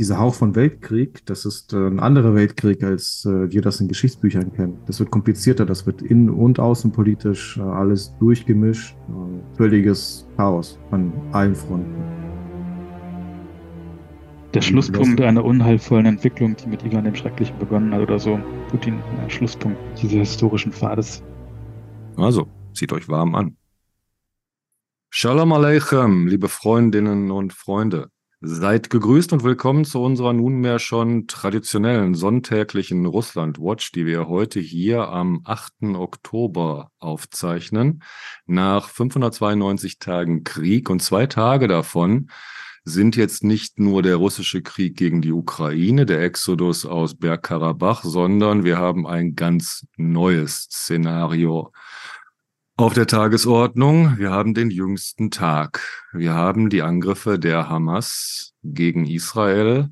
dieser Hauch von Weltkrieg, das ist äh, ein anderer Weltkrieg, als äh, wir das in Geschichtsbüchern kennen. Das wird komplizierter, das wird innen- und außenpolitisch äh, alles durchgemischt. Äh, völliges Chaos an allen Fronten. Der Schlusspunkt einer unheilvollen Entwicklung, die mit Ivan dem Schrecklichen begonnen hat oder so. Putin, der Schlusspunkt dieses historischen Pfades. Also, zieht euch warm an. Shalom Aleichem, liebe Freundinnen und Freunde. Seid gegrüßt und willkommen zu unserer nunmehr schon traditionellen sonntäglichen Russland-Watch, die wir heute hier am 8. Oktober aufzeichnen. Nach 592 Tagen Krieg und zwei Tage davon sind jetzt nicht nur der russische Krieg gegen die Ukraine, der Exodus aus Bergkarabach, sondern wir haben ein ganz neues Szenario auf der Tagesordnung. Wir haben den jüngsten Tag. Wir haben die Angriffe der Hamas gegen Israel.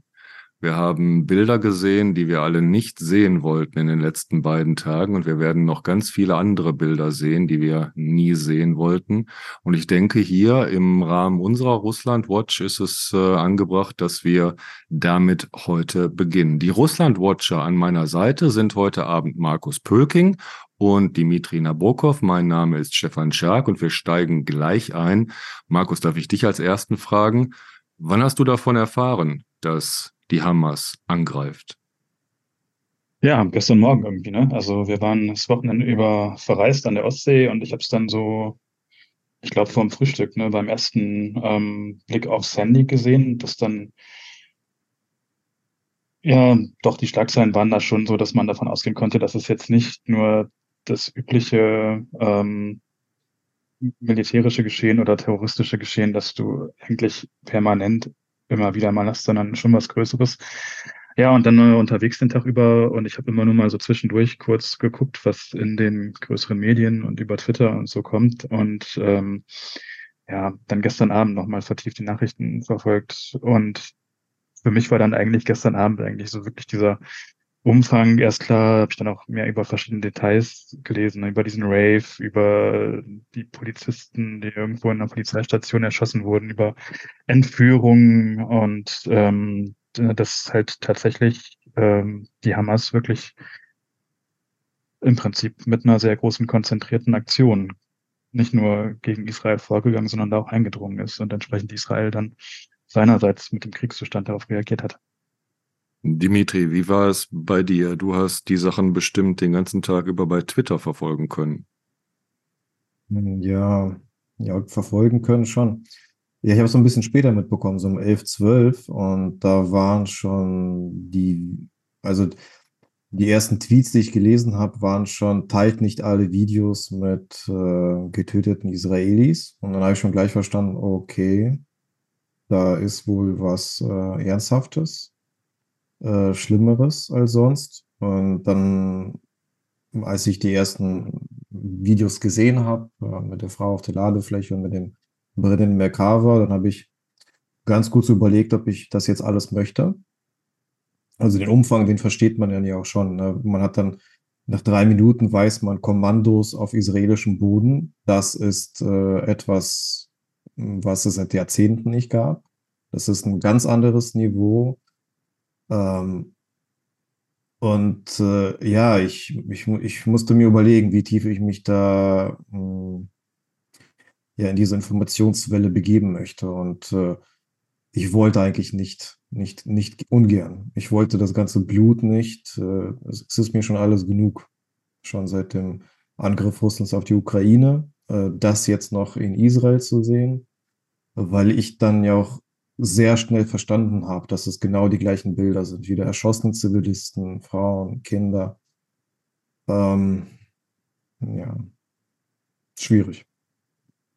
Wir haben Bilder gesehen, die wir alle nicht sehen wollten in den letzten beiden Tagen. Und wir werden noch ganz viele andere Bilder sehen, die wir nie sehen wollten. Und ich denke, hier im Rahmen unserer Russland Watch ist es äh, angebracht, dass wir damit heute beginnen. Die Russland Watcher an meiner Seite sind heute Abend Markus Pölking und Dimitri Nabokov. Mein Name ist Stefan Schark und wir steigen gleich ein. Markus, darf ich dich als ersten fragen? Wann hast du davon erfahren, dass die Hamas angreift? Ja, gestern Morgen irgendwie, ne? Also wir waren das Wochenende über verreist an der Ostsee und ich habe es dann so, ich glaube, vor dem Frühstück, ne, beim ersten ähm, Blick aufs Handy gesehen, dass dann ja, doch, die Schlagzeilen waren da schon so, dass man davon ausgehen konnte, dass es jetzt nicht nur das übliche ähm, militärische Geschehen oder terroristische Geschehen, das du eigentlich permanent immer wieder mal hast, sondern schon was Größeres. Ja, und dann äh, unterwegs den Tag über und ich habe immer nur mal so zwischendurch kurz geguckt, was in den größeren Medien und über Twitter und so kommt. Und ähm, ja, dann gestern Abend nochmal vertieft die Nachrichten verfolgt. Und für mich war dann eigentlich gestern Abend eigentlich so wirklich dieser Umfang erst klar, habe ich dann auch mehr über verschiedene Details gelesen, über diesen Rave, über die Polizisten, die irgendwo in einer Polizeistation erschossen wurden, über Entführungen und ähm, dass halt tatsächlich ähm, die Hamas wirklich im Prinzip mit einer sehr großen konzentrierten Aktion nicht nur gegen Israel vorgegangen, sondern da auch eingedrungen ist und entsprechend Israel dann seinerseits mit dem Kriegszustand darauf reagiert hat. Dimitri, wie war es bei dir? Du hast die Sachen bestimmt den ganzen Tag über bei Twitter verfolgen können. Hm, ja, ja, verfolgen können schon. Ja, ich habe es so ein bisschen später mitbekommen, so um 11, 12 und da waren schon die, also die ersten Tweets, die ich gelesen habe, waren schon, teilt nicht alle Videos mit äh, getöteten Israelis. Und dann habe ich schon gleich verstanden, okay, da ist wohl was äh, Ernsthaftes. Äh, Schlimmeres als sonst. Und dann, als ich die ersten Videos gesehen habe, äh, mit der Frau auf der Ladefläche und mit dem brennenden Merkava, dann habe ich ganz gut so überlegt, ob ich das jetzt alles möchte. Also den Umfang, den versteht man ja auch schon. Ne? Man hat dann nach drei Minuten weiß man Kommandos auf israelischem Boden. Das ist äh, etwas, was es seit Jahrzehnten nicht gab. Das ist ein ganz anderes Niveau. Ähm, und äh, ja, ich, ich, ich musste mir überlegen, wie tief ich mich da mh, hm, ja in diese Informationswelle begeben möchte. Und äh, ich wollte eigentlich nicht, nicht, nicht ungern. Ich wollte das ganze Blut nicht. Äh, es, ist mir schon alles genug. Schon seit dem Angriff Russlands auf die Ukraine. Äh, das jetzt noch in Israel zu sehen, weil ich dann ja auch sehr schnell verstanden habe, dass es genau die gleichen Bilder sind. Wieder erschossene Zivilisten, Frauen, Kinder. Ähm, ja, schwierig.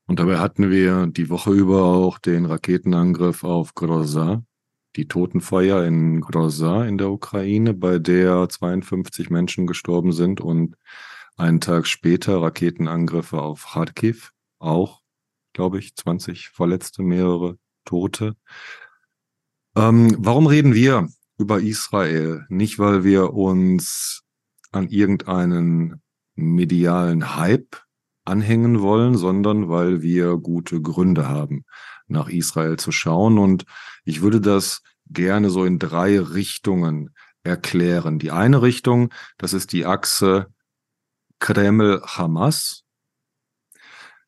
Und dabei hatten wir die Woche über auch den Raketenangriff auf Groza, die Totenfeuer in Groza in der Ukraine, bei der 52 Menschen gestorben sind und einen Tag später Raketenangriffe auf Kharkiv, auch, glaube ich, 20 Verletzte, mehrere Tote. Ähm, warum reden wir über Israel? Nicht, weil wir uns an irgendeinen medialen Hype anhängen wollen, sondern weil wir gute Gründe haben, nach Israel zu schauen. Und ich würde das gerne so in drei Richtungen erklären. Die eine Richtung, das ist die Achse Kreml-Hamas.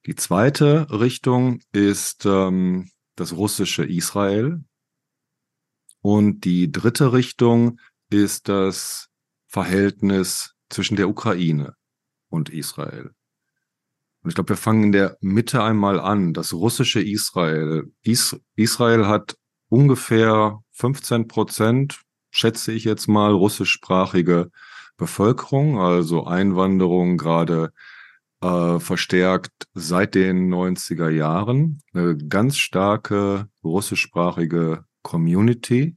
Die zweite Richtung ist ähm, das russische Israel. Und die dritte Richtung ist das Verhältnis zwischen der Ukraine und Israel. Und ich glaube, wir fangen in der Mitte einmal an. Das russische Israel. Is Israel hat ungefähr 15 Prozent, schätze ich jetzt mal, russischsprachige Bevölkerung, also Einwanderung gerade äh, verstärkt seit den 90er Jahren. Eine ganz starke russischsprachige Community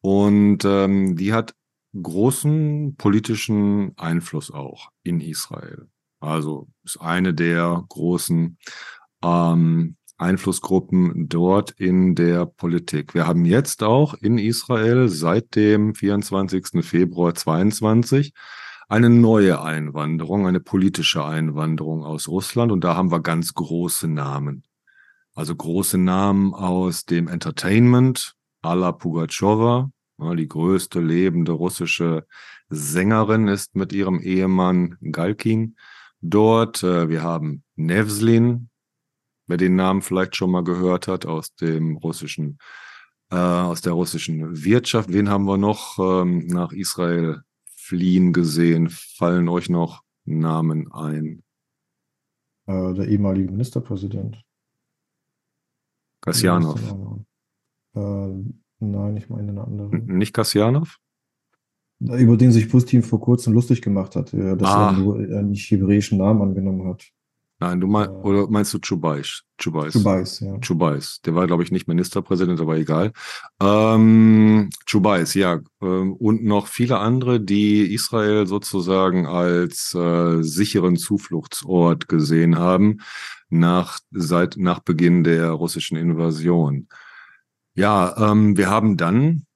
und ähm, die hat großen politischen Einfluss auch in Israel. Also ist eine der großen ähm, Einflussgruppen dort in der Politik. Wir haben jetzt auch in Israel seit dem 24. Februar 22 eine neue Einwanderung, eine politische Einwanderung aus Russland und da haben wir ganz große Namen. Also große Namen aus dem Entertainment, Alla Pugachowa, die größte lebende russische Sängerin ist mit ihrem Ehemann Galkin dort. Äh, wir haben Nevslin, wer den Namen vielleicht schon mal gehört hat, aus dem russischen, äh, aus der russischen Wirtschaft. Wen haben wir noch ähm, nach Israel fliehen gesehen? Fallen euch noch Namen ein? Äh, der ehemalige Ministerpräsident. Kasjanov. Äh, nein, ich meine eine andere. Nicht Kasjanov? Über den sich Putin vor kurzem lustig gemacht hat, dass ah. er einen nicht hebräischen Namen angenommen hat. Nein, du meinst, oder meinst du Chubais? Chubais. Chubais, ja. Chubais. Der war, glaube ich, nicht Ministerpräsident, aber egal. Ähm, Chubais, ja. Ähm, und noch viele andere, die Israel sozusagen als äh, sicheren Zufluchtsort gesehen haben nach, seit, nach Beginn der russischen Invasion. Ja, ähm, wir haben dann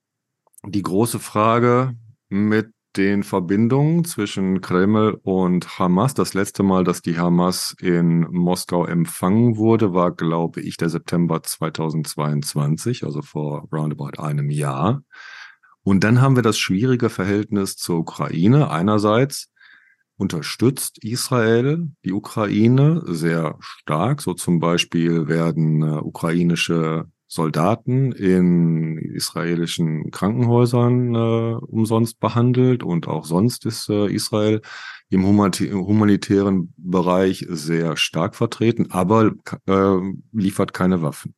die große Frage mit den Verbindungen zwischen Kreml und Hamas. Das letzte Mal, dass die Hamas in Moskau empfangen wurde, war, glaube ich, der September 2022, also vor roundabout einem Jahr. Und dann haben wir das schwierige Verhältnis zur Ukraine. Einerseits unterstützt Israel die Ukraine sehr stark. So zum Beispiel werden äh, ukrainische Soldaten in israelischen Krankenhäusern äh, umsonst behandelt und auch sonst ist äh, Israel im humanitären Bereich sehr stark vertreten, aber äh, liefert keine Waffen.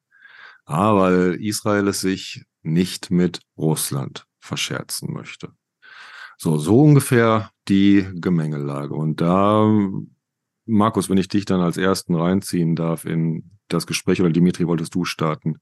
Ah, weil Israel es sich nicht mit Russland verscherzen möchte. So, so ungefähr die Gemengelage. Und da, Markus, wenn ich dich dann als ersten reinziehen darf in das Gespräch oder Dimitri, wolltest du starten?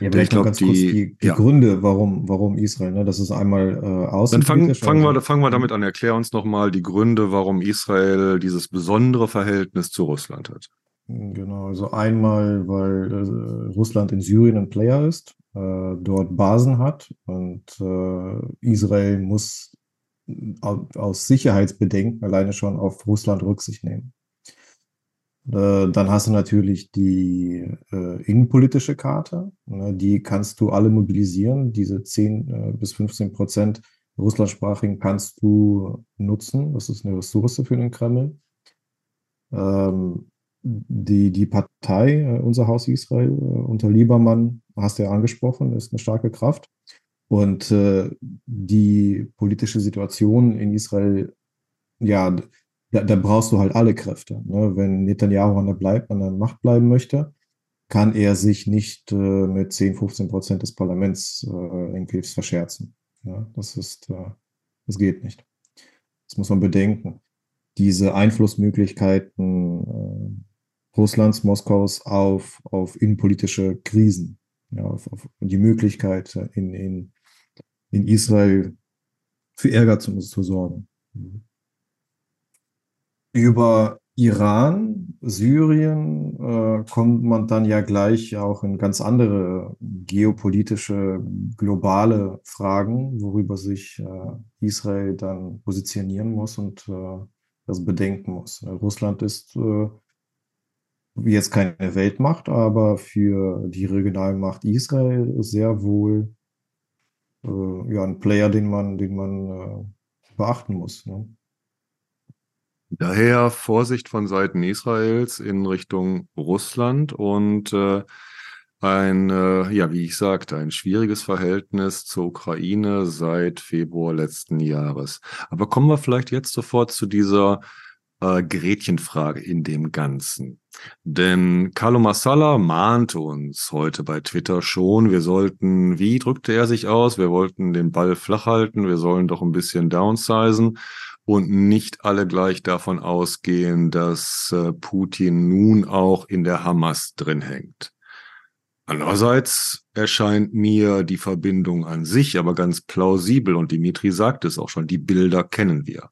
Ja, vielleicht ich glaube, ganz die, kurz die, die ja. Gründe, warum, warum Israel, ne? das ist einmal äh, außen. Dann fangen fang wir, fang wir damit an. Erklär uns nochmal die Gründe, warum Israel dieses besondere Verhältnis zu Russland hat. Genau, also einmal, weil äh, Russland in Syrien ein Player ist, äh, dort Basen hat und äh, Israel muss aus Sicherheitsbedenken alleine schon auf Russland Rücksicht nehmen. Äh, dann hast du natürlich die äh, innenpolitische Karte. Ne, die kannst du alle mobilisieren. Diese 10 äh, bis 15 Prozent russlandsprachigen kannst du nutzen. Das ist eine Ressource für den Kreml. Ähm, die, die Partei, äh, unser Haus Israel, äh, unter Liebermann, hast du ja angesprochen, ist eine starke Kraft. Und äh, die politische Situation in Israel, ja, da, da brauchst du halt alle Kräfte. Ne? Wenn Netanyahu an der, bleib, an der Macht bleiben möchte, kann er sich nicht äh, mit 10, 15 Prozent des Parlaments äh, irgendwie verscherzen. Ja? Das ist, äh, das geht nicht. Das muss man bedenken. Diese Einflussmöglichkeiten äh, Russlands, Moskaus auf, auf innenpolitische Krisen, ja, auf, auf die Möglichkeit, in, in, in Israel für Ärger zu, zu sorgen. Mhm. Über Iran, Syrien äh, kommt man dann ja gleich auch in ganz andere geopolitische, globale Fragen, worüber sich äh, Israel dann positionieren muss und äh, das bedenken muss. Russland ist äh, jetzt keine Weltmacht, aber für die Regionalmacht Israel sehr wohl äh, ja ein Player, den man, den man äh, beachten muss. Ne? Daher Vorsicht von Seiten Israels in Richtung Russland und äh, ein, äh, ja, wie ich sagte, ein schwieriges Verhältnis zur Ukraine seit Februar letzten Jahres. Aber kommen wir vielleicht jetzt sofort zu dieser äh, Gretchenfrage in dem Ganzen. Denn Carlo Massala mahnte uns heute bei Twitter schon, wir sollten, wie drückte er sich aus? Wir wollten den Ball flach halten, wir sollen doch ein bisschen downsizen und nicht alle gleich davon ausgehen, dass äh, Putin nun auch in der Hamas drin hängt. Andererseits erscheint mir die Verbindung an sich aber ganz plausibel und Dimitri sagt es auch schon, die Bilder kennen wir.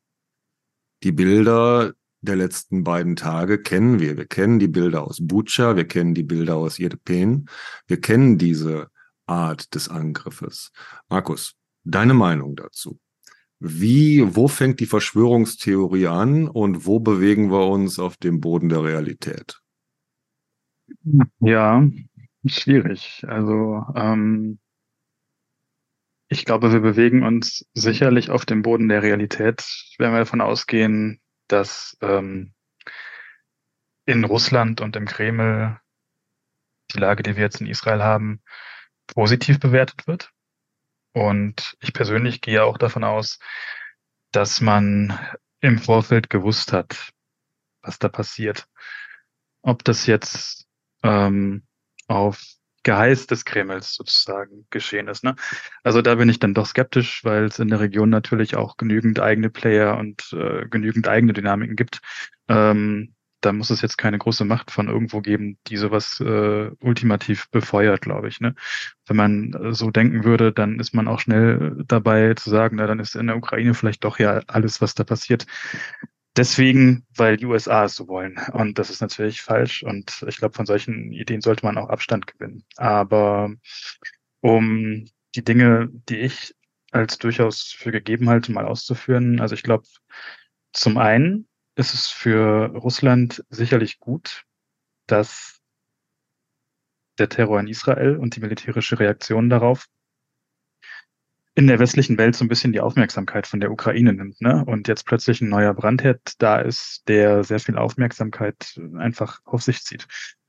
Die Bilder der letzten beiden Tage kennen wir. Wir kennen die Bilder aus Bucha, wir kennen die Bilder aus Irpen, wir kennen diese Art des Angriffes. Markus, deine Meinung dazu? Wie, wo fängt die Verschwörungstheorie an und wo bewegen wir uns auf dem Boden der Realität? Ja, Schwierig. Also ähm, ich glaube, wir bewegen uns sicherlich auf dem Boden der Realität, wenn wir davon ausgehen, dass ähm, in Russland und im Kreml die Lage, die wir jetzt in Israel haben, positiv bewertet wird. Und ich persönlich gehe auch davon aus, dass man im Vorfeld gewusst hat, was da passiert. Ob das jetzt ähm, auf Geheiß des Kremls sozusagen geschehen ist. Ne? Also da bin ich dann doch skeptisch, weil es in der Region natürlich auch genügend eigene Player und äh, genügend eigene Dynamiken gibt. Ähm, da muss es jetzt keine große Macht von irgendwo geben, die sowas äh, ultimativ befeuert, glaube ich. Ne? Wenn man äh, so denken würde, dann ist man auch schnell dabei zu sagen, na, dann ist in der Ukraine vielleicht doch ja alles, was da passiert, deswegen, weil die USA es so wollen. Und das ist natürlich falsch. Und ich glaube, von solchen Ideen sollte man auch Abstand gewinnen. Aber um die Dinge, die ich als durchaus für gegeben halte, mal auszuführen. Also ich glaube, zum einen ist es für Russland sicherlich gut, dass der Terror in Israel und die militärische Reaktion darauf in der westlichen Welt so ein bisschen die Aufmerksamkeit von der Ukraine nimmt. Ne? Und jetzt plötzlich ein neuer Brandherd da ist, der sehr viel Aufmerksamkeit einfach auf sich zieht.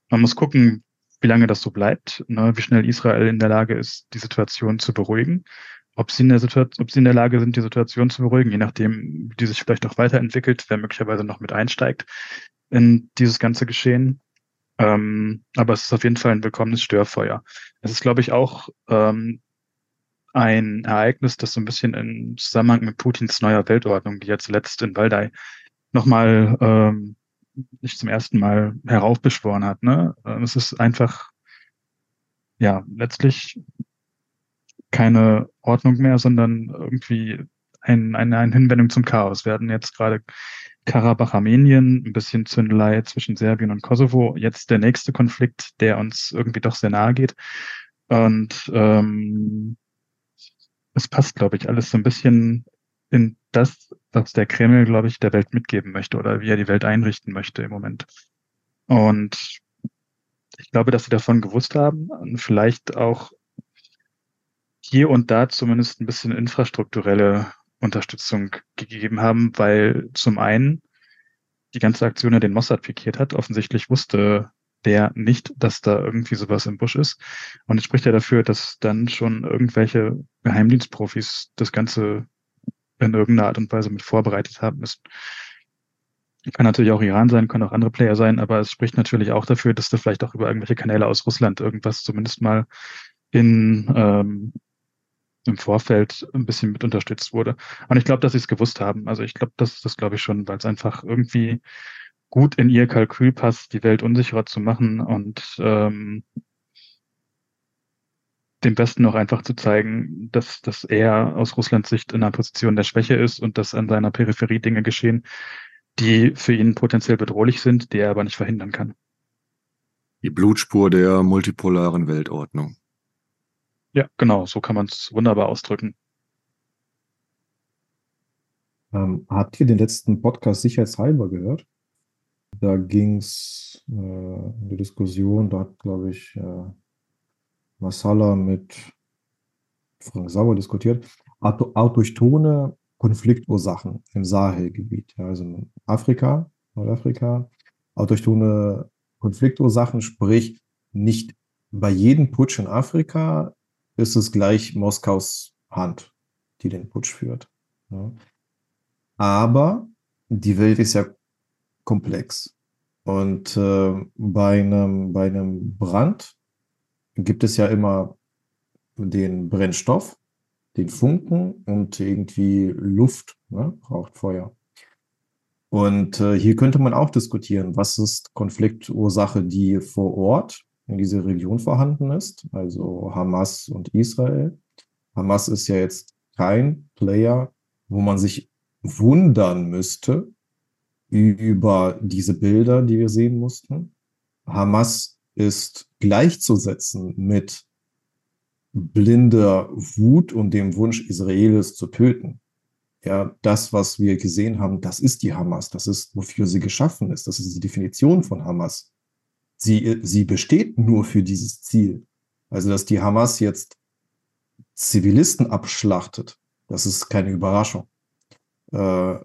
Man muss gucken, wie lange das so bleibt, ne? wie schnell Israel in der Lage ist, die Situation zu beruhigen. Ob sie, in der Situation, ob sie in der Lage sind, die Situation zu beruhigen, je nachdem, wie die sich vielleicht auch weiterentwickelt, wer möglicherweise noch mit einsteigt in dieses ganze Geschehen. Ähm, aber es ist auf jeden Fall ein willkommenes Störfeuer. Es ist, glaube ich, auch ähm, ein Ereignis, das so ein bisschen im Zusammenhang mit Putins neuer Weltordnung, die ja zuletzt in Waldai nochmal ähm, nicht zum ersten Mal heraufbeschworen hat. Ne? Ähm, es ist einfach ja letztlich keine Ordnung mehr, sondern irgendwie ein, eine, eine Hinwendung zum Chaos. Wir hatten jetzt gerade Karabach, Armenien, ein bisschen Zündelei zwischen Serbien und Kosovo. Jetzt der nächste Konflikt, der uns irgendwie doch sehr nahe geht. Und ähm, es passt, glaube ich, alles so ein bisschen in das, was der Kreml, glaube ich, der Welt mitgeben möchte oder wie er die Welt einrichten möchte im Moment. Und ich glaube, dass sie davon gewusst haben und vielleicht auch hier und da zumindest ein bisschen infrastrukturelle Unterstützung gegeben haben, weil zum einen die ganze Aktion ja den Mossad pikiert hat. Offensichtlich wusste der nicht, dass da irgendwie sowas im Busch ist. Und es spricht ja dafür, dass dann schon irgendwelche Geheimdienstprofis das Ganze in irgendeiner Art und Weise mit vorbereitet haben müssen. Kann natürlich auch Iran sein, können auch andere Player sein, aber es spricht natürlich auch dafür, dass da vielleicht auch über irgendwelche Kanäle aus Russland irgendwas zumindest mal in ähm, im Vorfeld ein bisschen mit unterstützt wurde. Und ich glaube, dass sie es gewusst haben. Also ich glaube, das das glaube ich schon, weil es einfach irgendwie gut in ihr Kalkül passt, die Welt unsicherer zu machen und ähm, dem Besten auch einfach zu zeigen, dass, dass er aus Russlands Sicht in einer Position der Schwäche ist und dass an seiner Peripherie Dinge geschehen, die für ihn potenziell bedrohlich sind, die er aber nicht verhindern kann. Die Blutspur der multipolaren Weltordnung. Ja, genau, so kann man es wunderbar ausdrücken. Ähm, habt ihr den letzten Podcast sicherheitshalber gehört? Da ging es äh, in der Diskussion, da hat, glaube ich, äh, Masala mit Frank Sauer diskutiert, autochtone Konfliktursachen im Sahelgebiet, ja, also in Afrika, Nordafrika, autochtone Konfliktursachen, sprich nicht bei jedem Putsch in Afrika ist es gleich Moskaus Hand, die den Putsch führt. Ja. Aber die Welt ist ja komplex. Und äh, bei, einem, bei einem Brand gibt es ja immer den Brennstoff, den Funken und irgendwie Luft, ne? braucht Feuer. Und äh, hier könnte man auch diskutieren, was ist Konfliktursache, die vor Ort in dieser Region vorhanden ist, also Hamas und Israel. Hamas ist ja jetzt kein Player, wo man sich wundern müsste über diese Bilder, die wir sehen mussten. Hamas ist gleichzusetzen mit blinder Wut und dem Wunsch, Israelis zu töten. Ja, das, was wir gesehen haben, das ist die Hamas. Das ist, wofür sie geschaffen ist. Das ist die Definition von Hamas. Sie, sie besteht nur für dieses Ziel. Also, dass die Hamas jetzt Zivilisten abschlachtet, das ist keine Überraschung. Äh,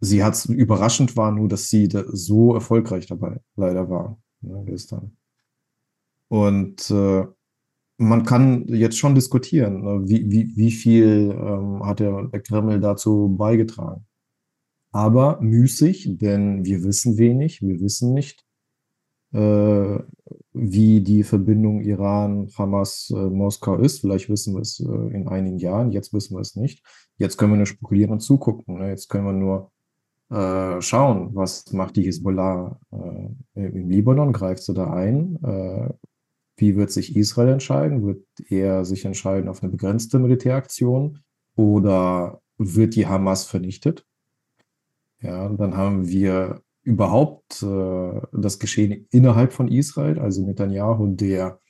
sie hat überraschend war nur, dass sie da so erfolgreich dabei leider war ne, gestern. Und äh, man kann jetzt schon diskutieren, ne, wie, wie, wie viel ähm, hat der, Kreml dazu beigetragen. Aber müßig, denn wir wissen wenig, wir wissen nicht, wie die Verbindung Iran, Hamas, äh, Moskau ist. Vielleicht wissen wir es äh, in einigen Jahren, jetzt wissen wir es nicht. Jetzt können wir nur spekulieren und zugucken. Ne? Jetzt können wir nur äh, schauen, was macht die Hisbollah äh, im Libanon, greift sie da ein, äh, wie wird sich Israel entscheiden? Wird er sich entscheiden auf eine begrenzte Militäraktion oder wird die Hamas vernichtet? Ja, dann haben wir überhaupt äh, das Geschehen innerhalb von Israel, also Netanyahu, der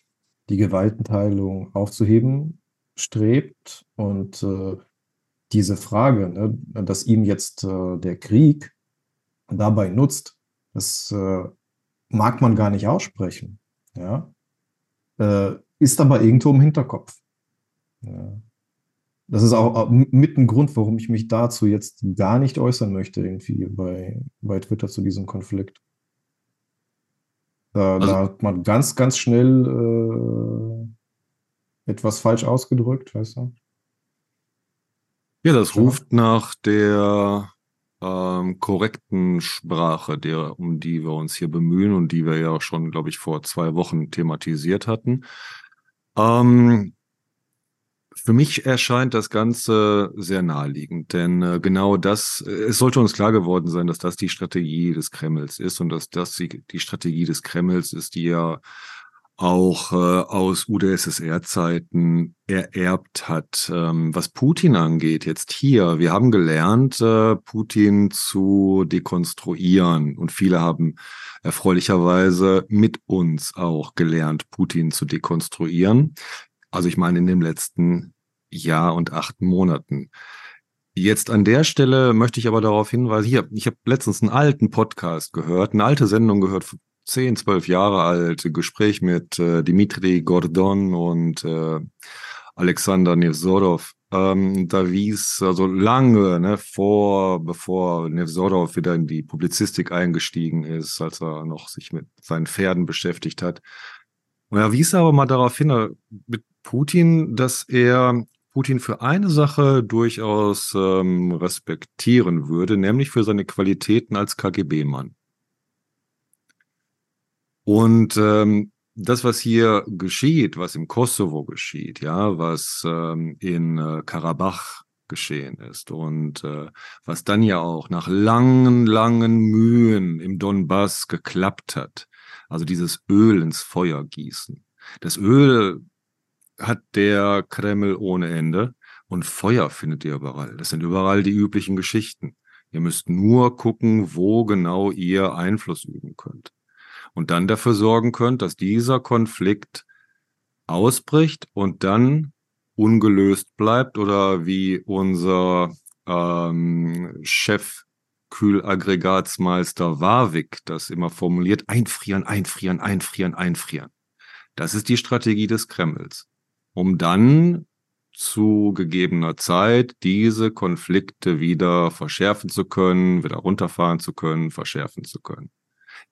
die Gewaltenteilung aufzuheben strebt und äh, diese Frage, ne, dass ihm jetzt äh, der Krieg dabei nutzt, das äh, mag man gar nicht aussprechen. Ja? Äh, ist aber irgendwo im Hinterkopf. Ja. Das ist auch mit ein Grund, warum ich mich dazu jetzt gar nicht äußern möchte, irgendwie bei, bei Twitter zu diesem Konflikt. Da, also, da hat man ganz, ganz schnell äh, etwas falsch ausgedrückt, weißt du? Ja, das ja. ruft nach der ähm, korrekten Sprache, der, um die wir uns hier bemühen und die wir ja schon, glaube ich, vor zwei Wochen thematisiert hatten. Ähm, für mich erscheint das Ganze sehr naheliegend, denn äh, genau das, äh, es sollte uns klar geworden sein, dass das die Strategie des Kremls ist und dass das die, die Strategie des Kremls ist, die ja auch äh, aus UdSSR-Zeiten ererbt hat. Ähm, was Putin angeht, jetzt hier, wir haben gelernt, äh, Putin zu dekonstruieren und viele haben erfreulicherweise mit uns auch gelernt, Putin zu dekonstruieren. Also ich meine in dem letzten Jahr und acht Monaten. Jetzt an der Stelle möchte ich aber darauf hinweisen, hier, ich habe letztens einen alten Podcast gehört, eine alte Sendung gehört, zehn, zwölf Jahre alt, Gespräch mit äh, Dimitri Gordon und äh, Alexander Nevzorov. Ähm, da wies also lange, ne, vor, bevor Nevzorov wieder in die Publizistik eingestiegen ist, als er noch sich mit seinen Pferden beschäftigt hat. Und er wies aber mal darauf hin, äh, mit Putin, dass er Putin für eine Sache durchaus ähm, respektieren würde, nämlich für seine Qualitäten als KGB-Mann. Und ähm, das, was hier geschieht, was im Kosovo geschieht, ja, was ähm, in äh, Karabach geschehen ist und äh, was dann ja auch nach langen, langen Mühen im Donbass geklappt hat, also dieses Öl ins Feuer gießen. Das Öl hat der Kreml ohne Ende und Feuer findet ihr überall. Das sind überall die üblichen Geschichten. Ihr müsst nur gucken, wo genau ihr Einfluss üben könnt und dann dafür sorgen könnt, dass dieser Konflikt ausbricht und dann ungelöst bleibt oder wie unser ähm, Chef Kühlaggregatsmeister Warwick das immer formuliert, einfrieren, einfrieren, einfrieren, einfrieren. Das ist die Strategie des Kremls, um dann zu gegebener Zeit diese Konflikte wieder verschärfen zu können, wieder runterfahren zu können, verschärfen zu können.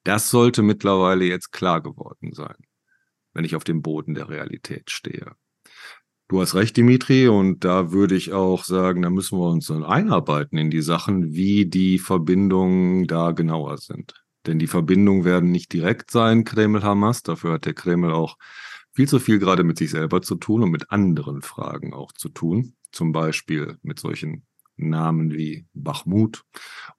Das sollte mittlerweile jetzt klar geworden sein, wenn ich auf dem Boden der Realität stehe. Du hast recht, Dimitri, und da würde ich auch sagen, da müssen wir uns einarbeiten in die Sachen, wie die Verbindungen da genauer sind. Denn die Verbindungen werden nicht direkt sein, Kreml-Hamas. Dafür hat der Kreml auch viel zu viel gerade mit sich selber zu tun und mit anderen Fragen auch zu tun. Zum Beispiel mit solchen Namen wie Bachmut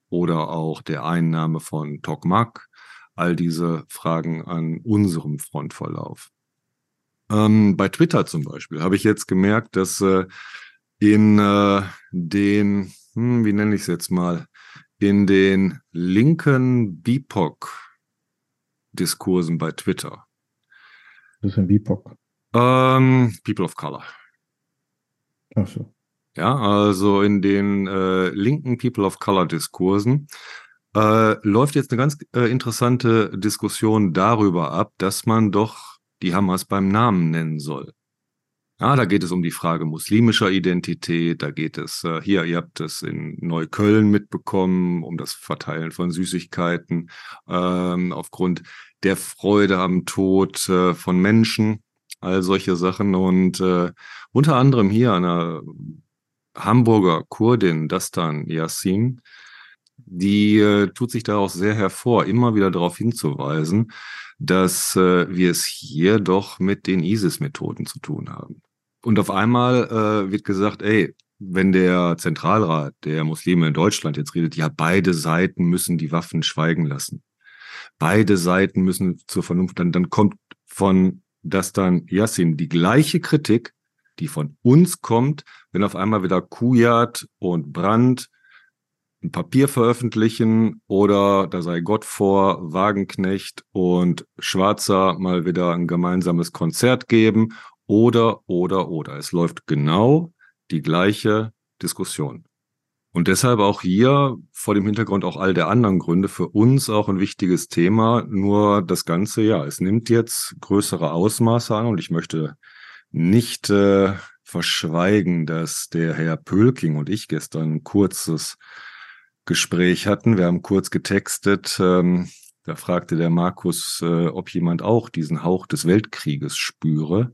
oder auch der Einnahme von Tokmak. All diese Fragen an unserem Frontverlauf. Ähm, bei Twitter zum Beispiel habe ich jetzt gemerkt, dass äh, in äh, den, hm, wie nenne ich es jetzt mal, in den linken BIPOC-Diskursen bei Twitter. Was ist ein BIPOC? Ähm, People of Color. Ach so. Ja, also in den äh, linken People of Color Diskursen äh, läuft jetzt eine ganz äh, interessante Diskussion darüber ab, dass man doch die Hamas beim Namen nennen soll. Ja, da geht es um die Frage muslimischer Identität, da geht es, äh, hier, ihr habt es in Neukölln mitbekommen, um das Verteilen von Süßigkeiten, ähm, aufgrund der Freude am Tod äh, von Menschen, all solche Sachen. Und äh, unter anderem hier eine Hamburger Kurdin, Dastan Yassin, die äh, tut sich da auch sehr hervor, immer wieder darauf hinzuweisen, dass äh, wir es hier doch mit den ISIS-Methoden zu tun haben. Und auf einmal äh, wird gesagt, ey, wenn der Zentralrat der Muslime in Deutschland jetzt redet, ja, beide Seiten müssen die Waffen schweigen lassen. Beide Seiten müssen zur Vernunft, dann, dann kommt von das dann Yassin die gleiche Kritik, die von uns kommt, wenn auf einmal wieder Kujat und Brandt ein Papier veröffentlichen oder da sei Gott vor, Wagenknecht und Schwarzer mal wieder ein gemeinsames Konzert geben oder, oder, oder. Es läuft genau die gleiche Diskussion. Und deshalb auch hier vor dem Hintergrund auch all der anderen Gründe für uns auch ein wichtiges Thema. Nur das Ganze, ja, es nimmt jetzt größere Ausmaße an und ich möchte nicht äh, verschweigen, dass der Herr Pölking und ich gestern ein kurzes Gespräch hatten. Wir haben kurz getextet. Ähm, da fragte der Markus, äh, ob jemand auch diesen Hauch des Weltkrieges spüre.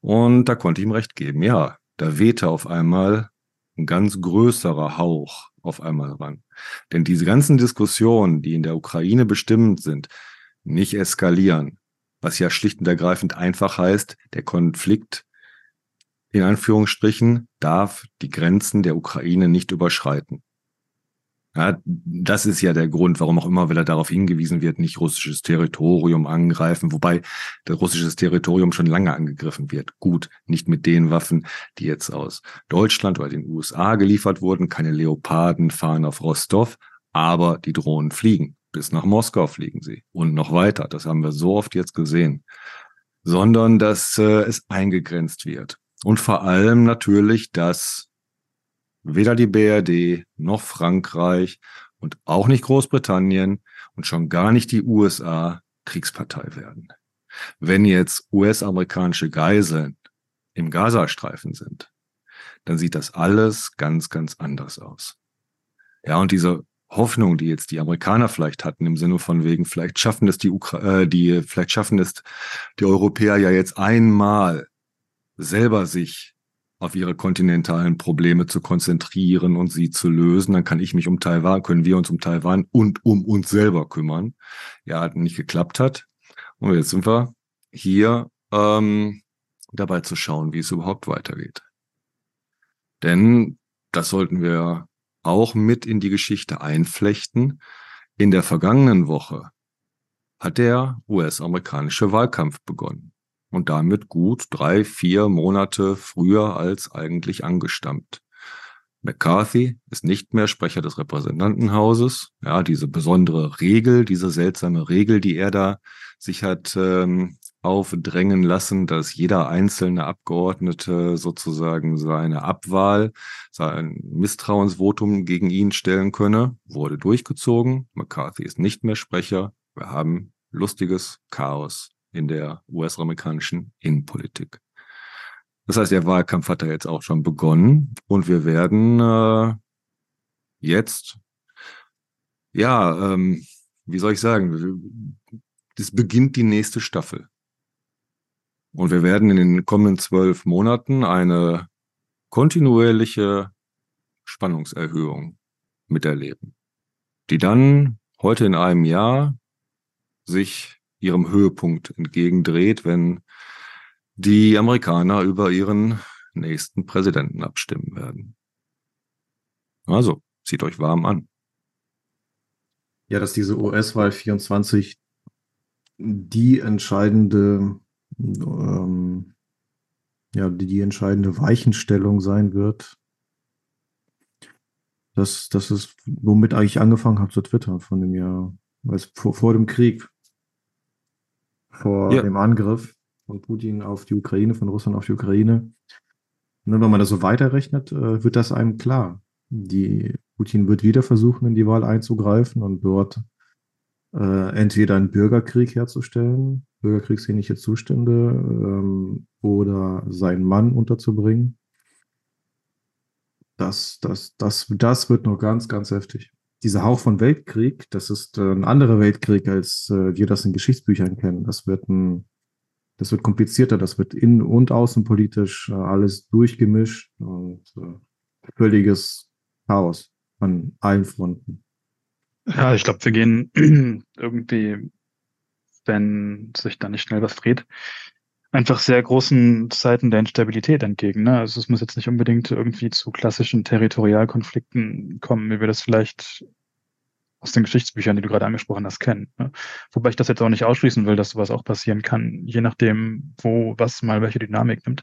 Und da konnte ich ihm recht geben. Ja, da wehte auf einmal ein ganz größerer Hauch auf einmal ran. Denn diese ganzen Diskussionen, die in der Ukraine bestimmt sind, nicht eskalieren, was ja schlicht und ergreifend einfach heißt, der Konflikt in Anführungsstrichen darf die Grenzen der Ukraine nicht überschreiten. Ja, das ist ja der Grund, warum auch immer wieder darauf hingewiesen wird, nicht russisches Territorium angreifen, wobei das russisches Territorium schon lange angegriffen wird. Gut, nicht mit den Waffen, die jetzt aus Deutschland oder den USA geliefert wurden. Keine Leoparden fahren auf Rostov, aber die Drohnen fliegen. Bis nach Moskau fliegen sie und noch weiter. Das haben wir so oft jetzt gesehen. Sondern, dass äh, es eingegrenzt wird. Und vor allem natürlich, dass weder die BRD noch Frankreich und auch nicht Großbritannien und schon gar nicht die USA Kriegspartei werden. Wenn jetzt US-amerikanische Geiseln im Gazastreifen sind, dann sieht das alles ganz, ganz anders aus. Ja, und diese Hoffnung, die jetzt die Amerikaner vielleicht hatten, im Sinne von wegen, vielleicht schaffen es die, Ukra äh, die, vielleicht schaffen es die Europäer ja jetzt einmal selber sich auf ihre kontinentalen Probleme zu konzentrieren und sie zu lösen. Dann kann ich mich um Taiwan, können wir uns um Taiwan und um uns selber kümmern. Ja, nicht geklappt hat. Und jetzt sind wir hier ähm, dabei zu schauen, wie es überhaupt weitergeht. Denn das sollten wir auch mit in die Geschichte einflechten. In der vergangenen Woche hat der US-amerikanische Wahlkampf begonnen und damit gut drei, vier Monate früher als eigentlich angestammt. McCarthy ist nicht mehr Sprecher des Repräsentantenhauses. Ja, diese besondere Regel, diese seltsame Regel, die er da sich hat ähm, aufdrängen lassen, dass jeder einzelne Abgeordnete sozusagen seine Abwahl, sein Misstrauensvotum gegen ihn stellen könne, wurde durchgezogen. McCarthy ist nicht mehr Sprecher. Wir haben lustiges Chaos in der US-amerikanischen Innenpolitik. Das heißt, der Wahlkampf hat da jetzt auch schon begonnen und wir werden äh, jetzt, ja, ähm, wie soll ich sagen, das beginnt die nächste Staffel. Und wir werden in den kommenden zwölf Monaten eine kontinuierliche Spannungserhöhung miterleben, die dann heute in einem Jahr sich ihrem Höhepunkt entgegendreht, wenn die Amerikaner über ihren nächsten Präsidenten abstimmen werden. Also, zieht euch warm an. Ja, dass diese US-Wahl 24 die entscheidende, ähm, ja, die, die entscheidende Weichenstellung sein wird. Das, das ist, womit eigentlich angefangen habe zu twittern von dem Jahr. Weil vor, vor dem Krieg, vor ja. dem Angriff von Putin auf die Ukraine, von Russland auf die Ukraine. Ne, wenn man das so weiterrechnet, äh, wird das einem klar. Die Putin wird wieder versuchen, in die Wahl einzugreifen und dort äh, entweder einen Bürgerkrieg herzustellen, bürgerkriegsähnliche Zustände, ähm, oder seinen Mann unterzubringen. Das, das, das, das wird noch ganz, ganz heftig. Dieser Hauch von Weltkrieg, das ist äh, ein anderer Weltkrieg, als äh, wir das in Geschichtsbüchern kennen. Das wird ein, das wird komplizierter, das wird innen- und außenpolitisch äh, alles durchgemischt und völliges Chaos an allen Fronten. Ja, ich glaube, wir gehen irgendwie, wenn sich da nicht schnell was dreht, einfach sehr großen Zeiten der Instabilität entgegen. Ne? Also es muss jetzt nicht unbedingt irgendwie zu klassischen Territorialkonflikten kommen, wie wir das vielleicht aus den Geschichtsbüchern, die du gerade angesprochen hast, kennen. Ne? Wobei ich das jetzt auch nicht ausschließen will, dass sowas auch passieren kann, je nachdem, wo was mal welche Dynamik nimmt.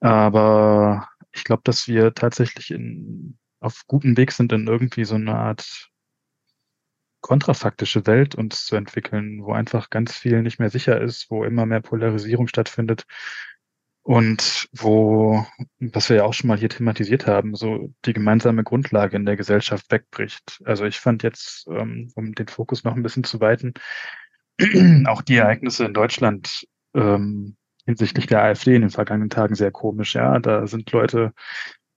Aber ich glaube, dass wir tatsächlich in, auf gutem Weg sind, in irgendwie so eine Art kontrafaktische Welt uns zu entwickeln, wo einfach ganz viel nicht mehr sicher ist, wo immer mehr Polarisierung stattfindet und wo, was wir ja auch schon mal hier thematisiert haben, so die gemeinsame Grundlage in der Gesellschaft wegbricht. Also ich fand jetzt, ähm, um den Fokus noch ein bisschen zu weiten, auch die Ereignisse in Deutschland ähm, hinsichtlich der AfD in den vergangenen Tagen sehr komisch. Ja, da sind Leute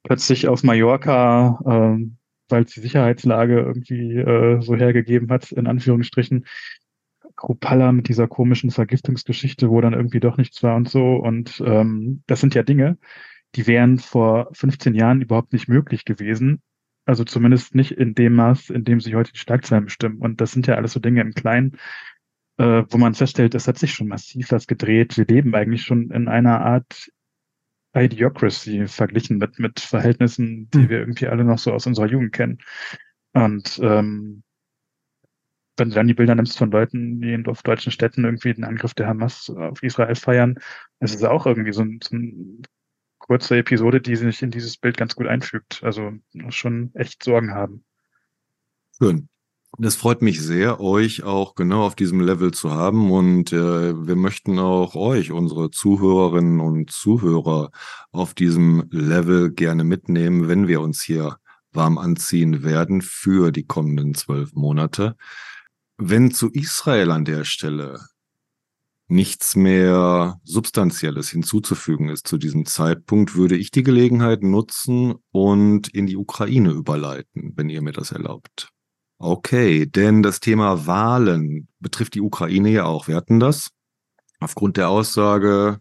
plötzlich auf Mallorca ähm, weil es die Sicherheitslage irgendwie äh, so hergegeben hat, in Anführungsstrichen. Kruppalla mit dieser komischen Vergiftungsgeschichte, wo dann irgendwie doch nichts war und so. Und ähm, das sind ja Dinge, die wären vor 15 Jahren überhaupt nicht möglich gewesen. Also zumindest nicht in dem Maß, in dem sich heute die Schlagzeilen bestimmen. Und das sind ja alles so Dinge im Kleinen, äh, wo man feststellt, es hat sich schon massiv was gedreht. Wir leben eigentlich schon in einer Art Idiocracy verglichen mit, mit Verhältnissen, die mhm. wir irgendwie alle noch so aus unserer Jugend kennen. Und ähm, wenn du dann die Bilder nimmst von Leuten, die in, auf deutschen Städten irgendwie den Angriff der Hamas auf Israel feiern, es ist auch irgendwie so, ein, so eine kurze Episode, die sich in dieses Bild ganz gut einfügt. Also schon echt Sorgen haben. Schön. Das freut mich sehr, euch auch genau auf diesem Level zu haben. Und äh, wir möchten auch euch, unsere Zuhörerinnen und Zuhörer, auf diesem Level gerne mitnehmen, wenn wir uns hier warm anziehen werden für die kommenden zwölf Monate. Wenn zu Israel an der Stelle nichts mehr Substanzielles hinzuzufügen ist zu diesem Zeitpunkt, würde ich die Gelegenheit nutzen und in die Ukraine überleiten, wenn ihr mir das erlaubt. Okay, denn das Thema Wahlen betrifft die Ukraine ja auch. Wir hatten das aufgrund der Aussage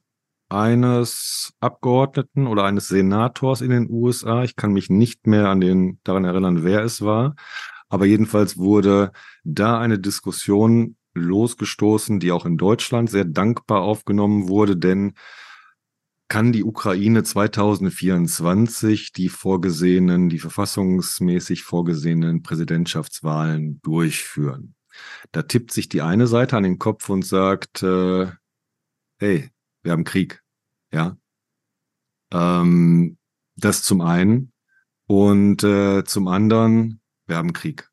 eines Abgeordneten oder eines Senators in den USA. Ich kann mich nicht mehr an den, daran erinnern, wer es war. Aber jedenfalls wurde da eine Diskussion losgestoßen, die auch in Deutschland sehr dankbar aufgenommen wurde, denn kann die Ukraine 2024 die vorgesehenen, die verfassungsmäßig vorgesehenen Präsidentschaftswahlen durchführen. Da tippt sich die eine Seite an den Kopf und sagt, äh, hey, wir haben Krieg. Ja. Ähm, das zum einen. Und äh, zum anderen, wir haben Krieg.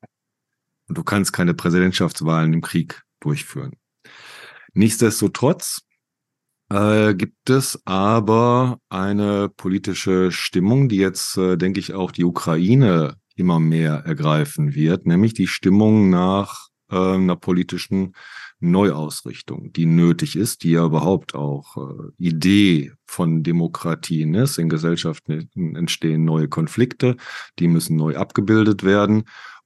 Und du kannst keine Präsidentschaftswahlen im Krieg durchführen. Nichtsdestotrotz äh, gibt es aber eine politische Stimmung, die jetzt, äh, denke ich, auch die Ukraine immer mehr ergreifen wird, nämlich die Stimmung nach äh, einer politischen Neuausrichtung, die nötig ist, die ja überhaupt auch äh, Idee von Demokratien ist. In Gesellschaften entstehen neue Konflikte, die müssen neu abgebildet werden.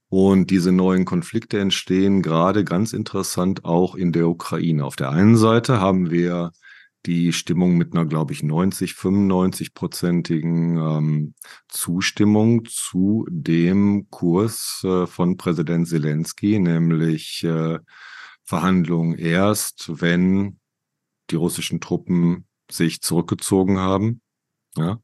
Und diese neuen Konflikte entstehen gerade ganz interessant auch in der Ukraine. Auf der einen Seite haben wir die Stimmung mit einer, glaube ich, 90, 95-prozentigen ähm, Zustimmung zu dem Kurs äh, von Präsident Zelensky, nämlich äh, Verhandlungen erst, wenn die russischen Truppen sich zurückgezogen haben. Ja.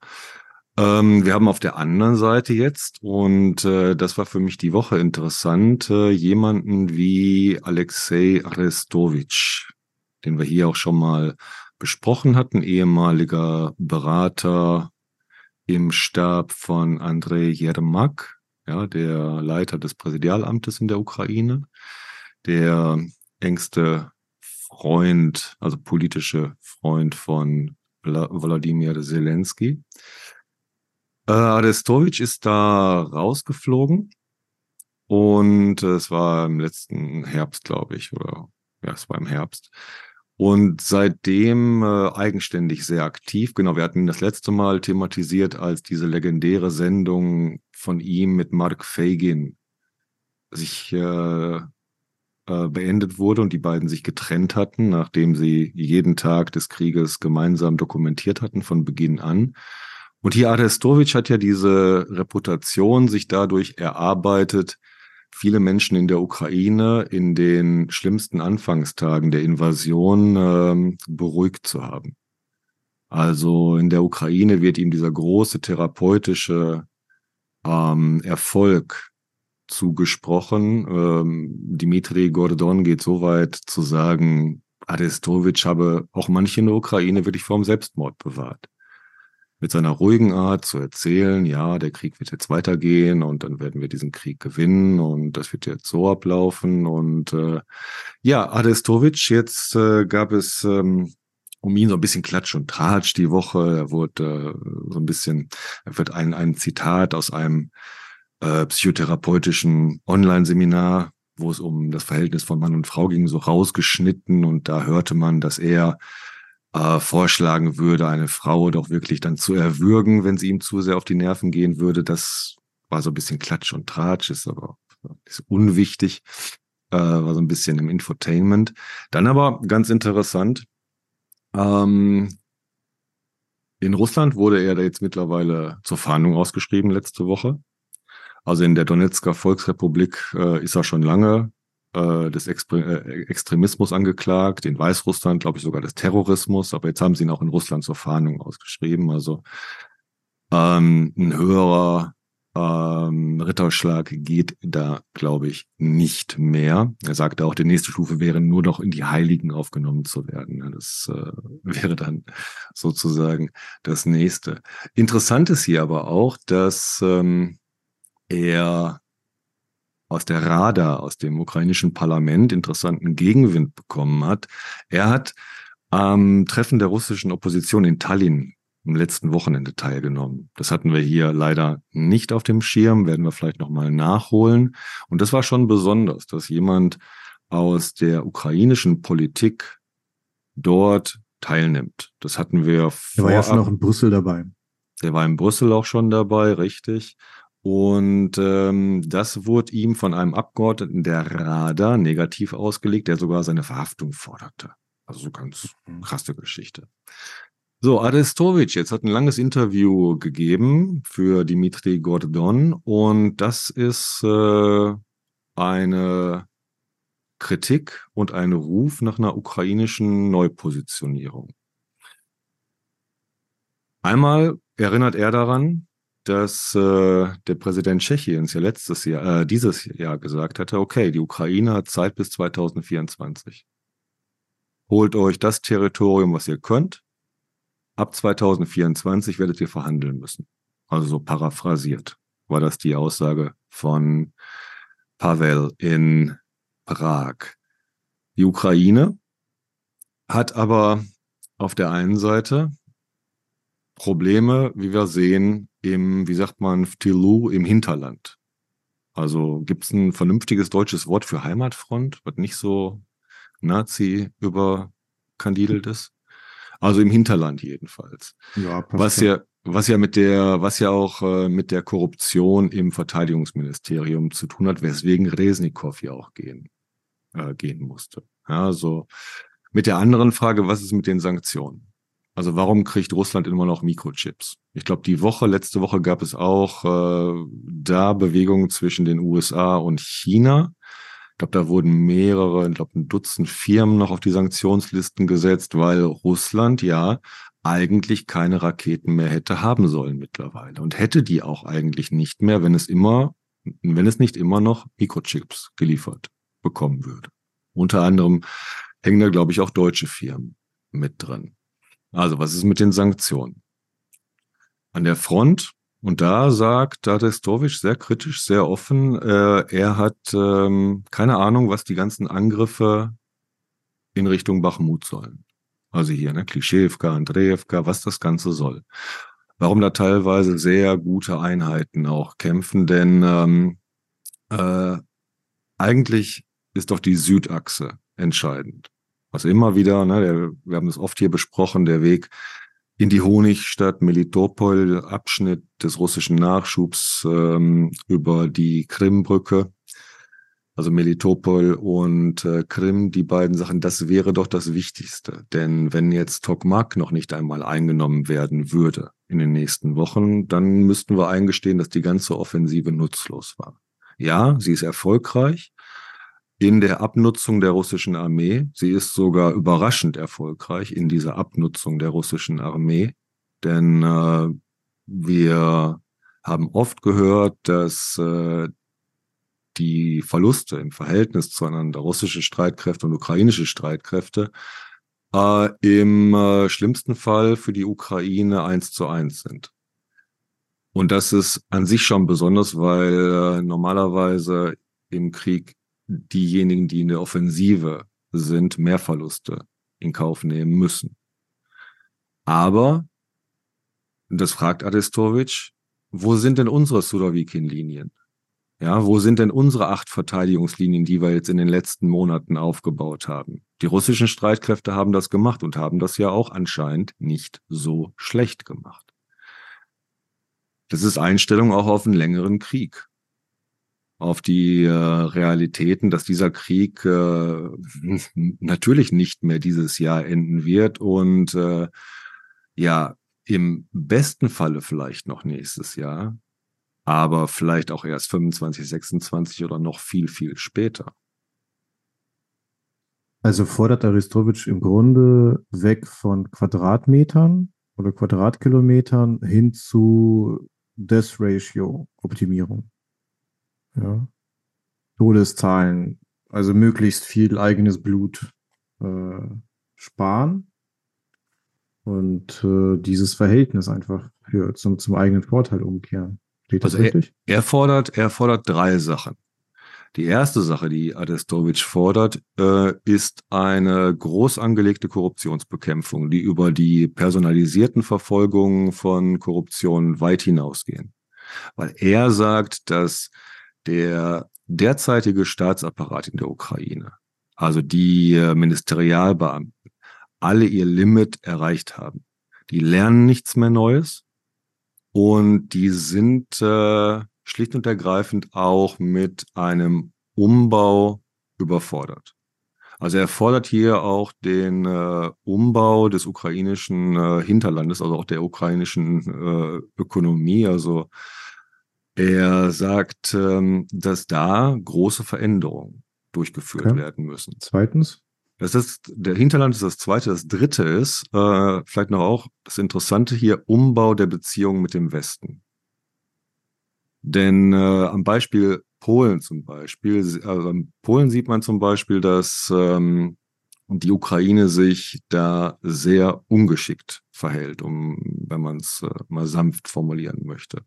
Ähm, wir haben auf der anderen Seite jetzt, und äh, das war für mich die Woche interessant, äh, jemanden wie Alexei Arestovich, den wir hier auch schon mal besprochen hatten, ehemaliger Berater im Stab von Andrei Jermak, ja, der Leiter des Präsidialamtes in der Ukraine, der engste Freund, also politische Freund von Wladimir Zelensky. Äh, Arestovic ist da rausgeflogen und es war im letzten Herbst, glaube ich, oder ja, es war im Herbst und seitdem äh, eigenständig sehr aktiv. Genau, wir hatten das letzte Mal thematisiert, als diese legendäre Sendung von ihm mit Mark Fagin sich äh, äh, beendet wurde und die beiden sich getrennt hatten, nachdem sie jeden Tag des Krieges gemeinsam dokumentiert hatten von Beginn an. Und hier Arestovic hat ja diese Reputation sich dadurch erarbeitet, viele Menschen in der Ukraine in den schlimmsten Anfangstagen der Invasion ähm, beruhigt zu haben. Also in der Ukraine wird ihm dieser große therapeutische ähm, Erfolg zugesprochen. Ähm, Dimitri Gordon geht so weit zu sagen, Arestovic habe auch manche in der Ukraine wirklich vor dem Selbstmord bewahrt mit seiner ruhigen Art zu erzählen, ja, der Krieg wird jetzt weitergehen und dann werden wir diesen Krieg gewinnen und das wird jetzt so ablaufen. Und äh, ja, Adestovic, jetzt äh, gab es ähm, um ihn so ein bisschen Klatsch und Tratsch die Woche. Er wurde äh, so ein bisschen, er wird ein, ein Zitat aus einem äh, psychotherapeutischen Online-Seminar, wo es um das Verhältnis von Mann und Frau ging, so rausgeschnitten und da hörte man, dass er äh, vorschlagen würde, eine Frau doch wirklich dann zu erwürgen, wenn sie ihm zu sehr auf die Nerven gehen würde. Das war so ein bisschen Klatsch und Tratsch, ist aber ist unwichtig, äh, war so ein bisschen im Infotainment. Dann aber ganz interessant, ähm, in Russland wurde er da jetzt mittlerweile zur Fahndung ausgeschrieben letzte Woche. Also in der Donetsker Volksrepublik äh, ist er schon lange äh, des Expre äh, Extremismus angeklagt, in Weißrussland, glaube ich, sogar des Terrorismus, aber jetzt haben sie ihn auch in Russland zur Fahndung ausgeschrieben. Also ähm, ein höherer ähm, Ritterschlag geht da, glaube ich, nicht mehr. Er sagte auch, die nächste Stufe wäre nur noch in die Heiligen aufgenommen zu werden. Das äh, wäre dann sozusagen das nächste. Interessant ist hier aber auch, dass ähm, er aus der Rada, aus dem ukrainischen Parlament interessanten Gegenwind bekommen hat. Er hat am Treffen der russischen Opposition in Tallinn im letzten Wochenende teilgenommen. Das hatten wir hier leider nicht auf dem Schirm, werden wir vielleicht nochmal nachholen. Und das war schon besonders, dass jemand aus der ukrainischen Politik dort teilnimmt. Das hatten wir vor. Er war ja schon auch in Brüssel dabei. Der war in Brüssel auch schon dabei, richtig. Und ähm, das wurde ihm von einem Abgeordneten der Rada negativ ausgelegt, der sogar seine Verhaftung forderte. Also so ganz mhm. krasse Geschichte. So, Arestovic jetzt hat ein langes Interview gegeben für Dimitri Gordon und das ist äh, eine Kritik und ein Ruf nach einer ukrainischen Neupositionierung. Einmal erinnert er daran, dass äh, der Präsident Tschechiens ja letztes Jahr, äh, dieses Jahr gesagt hatte, okay, die Ukraine hat Zeit bis 2024. Holt euch das Territorium, was ihr könnt. Ab 2024 werdet ihr verhandeln müssen. Also so paraphrasiert war das die Aussage von Pavel in Prag. Die Ukraine hat aber auf der einen Seite Probleme, wie wir sehen, im, wie sagt man, Ftilu im Hinterland. Also gibt es ein vernünftiges deutsches Wort für Heimatfront, was nicht so Nazi überkandidelt ist. Also im Hinterland jedenfalls. Ja, was ja, was ja mit der, was ja auch äh, mit der Korruption im Verteidigungsministerium zu tun hat, weswegen Resnikow ja auch gehen, äh, gehen musste. Ja, so mit der anderen Frage, was ist mit den Sanktionen? Also warum kriegt Russland immer noch Mikrochips? Ich glaube, die Woche, letzte Woche gab es auch äh, da Bewegungen zwischen den USA und China. Ich glaube, da wurden mehrere, ich glaube, ein Dutzend Firmen noch auf die Sanktionslisten gesetzt, weil Russland ja eigentlich keine Raketen mehr hätte haben sollen mittlerweile und hätte die auch eigentlich nicht mehr, wenn es immer, wenn es nicht immer noch Mikrochips geliefert bekommen würde. Unter anderem hängen da, glaube ich, auch deutsche Firmen mit drin. Also, was ist mit den Sanktionen? An der Front, und da sagt Dadestovic sehr kritisch, sehr offen, äh, er hat ähm, keine Ahnung, was die ganzen Angriffe in Richtung Bachmut sollen. Also hier, ne, Klischewka, Andrejewka, was das Ganze soll. Warum da teilweise sehr gute Einheiten auch kämpfen, denn ähm, äh, eigentlich ist doch die Südachse entscheidend. Also immer wieder, ne, der, wir haben das oft hier besprochen, der Weg in die Honigstadt Melitopol, Abschnitt des russischen Nachschubs ähm, über die Krimbrücke, also Melitopol und äh, Krim, die beiden Sachen, das wäre doch das Wichtigste. Denn wenn jetzt Tokmak noch nicht einmal eingenommen werden würde in den nächsten Wochen, dann müssten wir eingestehen, dass die ganze Offensive nutzlos war. Ja, sie ist erfolgreich, in der Abnutzung der russischen Armee. Sie ist sogar überraschend erfolgreich in dieser Abnutzung der russischen Armee, denn äh, wir haben oft gehört, dass äh, die Verluste im Verhältnis zueinander, russische Streitkräfte und ukrainische Streitkräfte, äh, im äh, schlimmsten Fall für die Ukraine eins zu eins sind. Und das ist an sich schon besonders, weil äh, normalerweise im Krieg diejenigen, die in der Offensive sind, mehr Verluste in Kauf nehmen müssen. Aber, das fragt Adestovic, wo sind denn unsere Sudovikin-Linien? Ja, wo sind denn unsere acht Verteidigungslinien, die wir jetzt in den letzten Monaten aufgebaut haben? Die russischen Streitkräfte haben das gemacht und haben das ja auch anscheinend nicht so schlecht gemacht. Das ist Einstellung auch auf einen längeren Krieg auf die äh, Realitäten, dass dieser Krieg äh, natürlich nicht mehr dieses Jahr enden wird und äh, ja, im besten Falle vielleicht noch nächstes Jahr, aber vielleicht auch erst 25, 26 oder noch viel, viel später. Also fordert Aristowitsch im Grunde weg von Quadratmetern oder Quadratkilometern hin zu Death Ratio Optimierung. Ja. Todeszahlen, also möglichst viel eigenes Blut äh, sparen und äh, dieses Verhältnis einfach für, zum, zum eigenen Vorteil umkehren. Steht das also richtig? Er, er, fordert, er fordert drei Sachen. Die erste Sache, die Adestovic fordert, äh, ist eine groß angelegte Korruptionsbekämpfung, die über die personalisierten Verfolgungen von Korruption weit hinausgehen. Weil er sagt, dass der derzeitige Staatsapparat in der Ukraine, also die äh, Ministerialbeamten, alle ihr Limit erreicht haben. Die lernen nichts mehr Neues und die sind äh, schlicht und ergreifend auch mit einem Umbau überfordert. Also er fordert hier auch den äh, Umbau des ukrainischen äh, Hinterlandes, also auch der ukrainischen äh, Ökonomie, also er sagt, ähm, dass da große Veränderungen durchgeführt okay. werden müssen. Zweitens? Das ist, der Hinterland ist das zweite. Das dritte ist, äh, vielleicht noch auch das Interessante hier, Umbau der Beziehungen mit dem Westen. Denn äh, am Beispiel Polen zum Beispiel, also in Polen sieht man zum Beispiel, dass ähm, die Ukraine sich da sehr ungeschickt verhält, um, wenn man es äh, mal sanft formulieren möchte.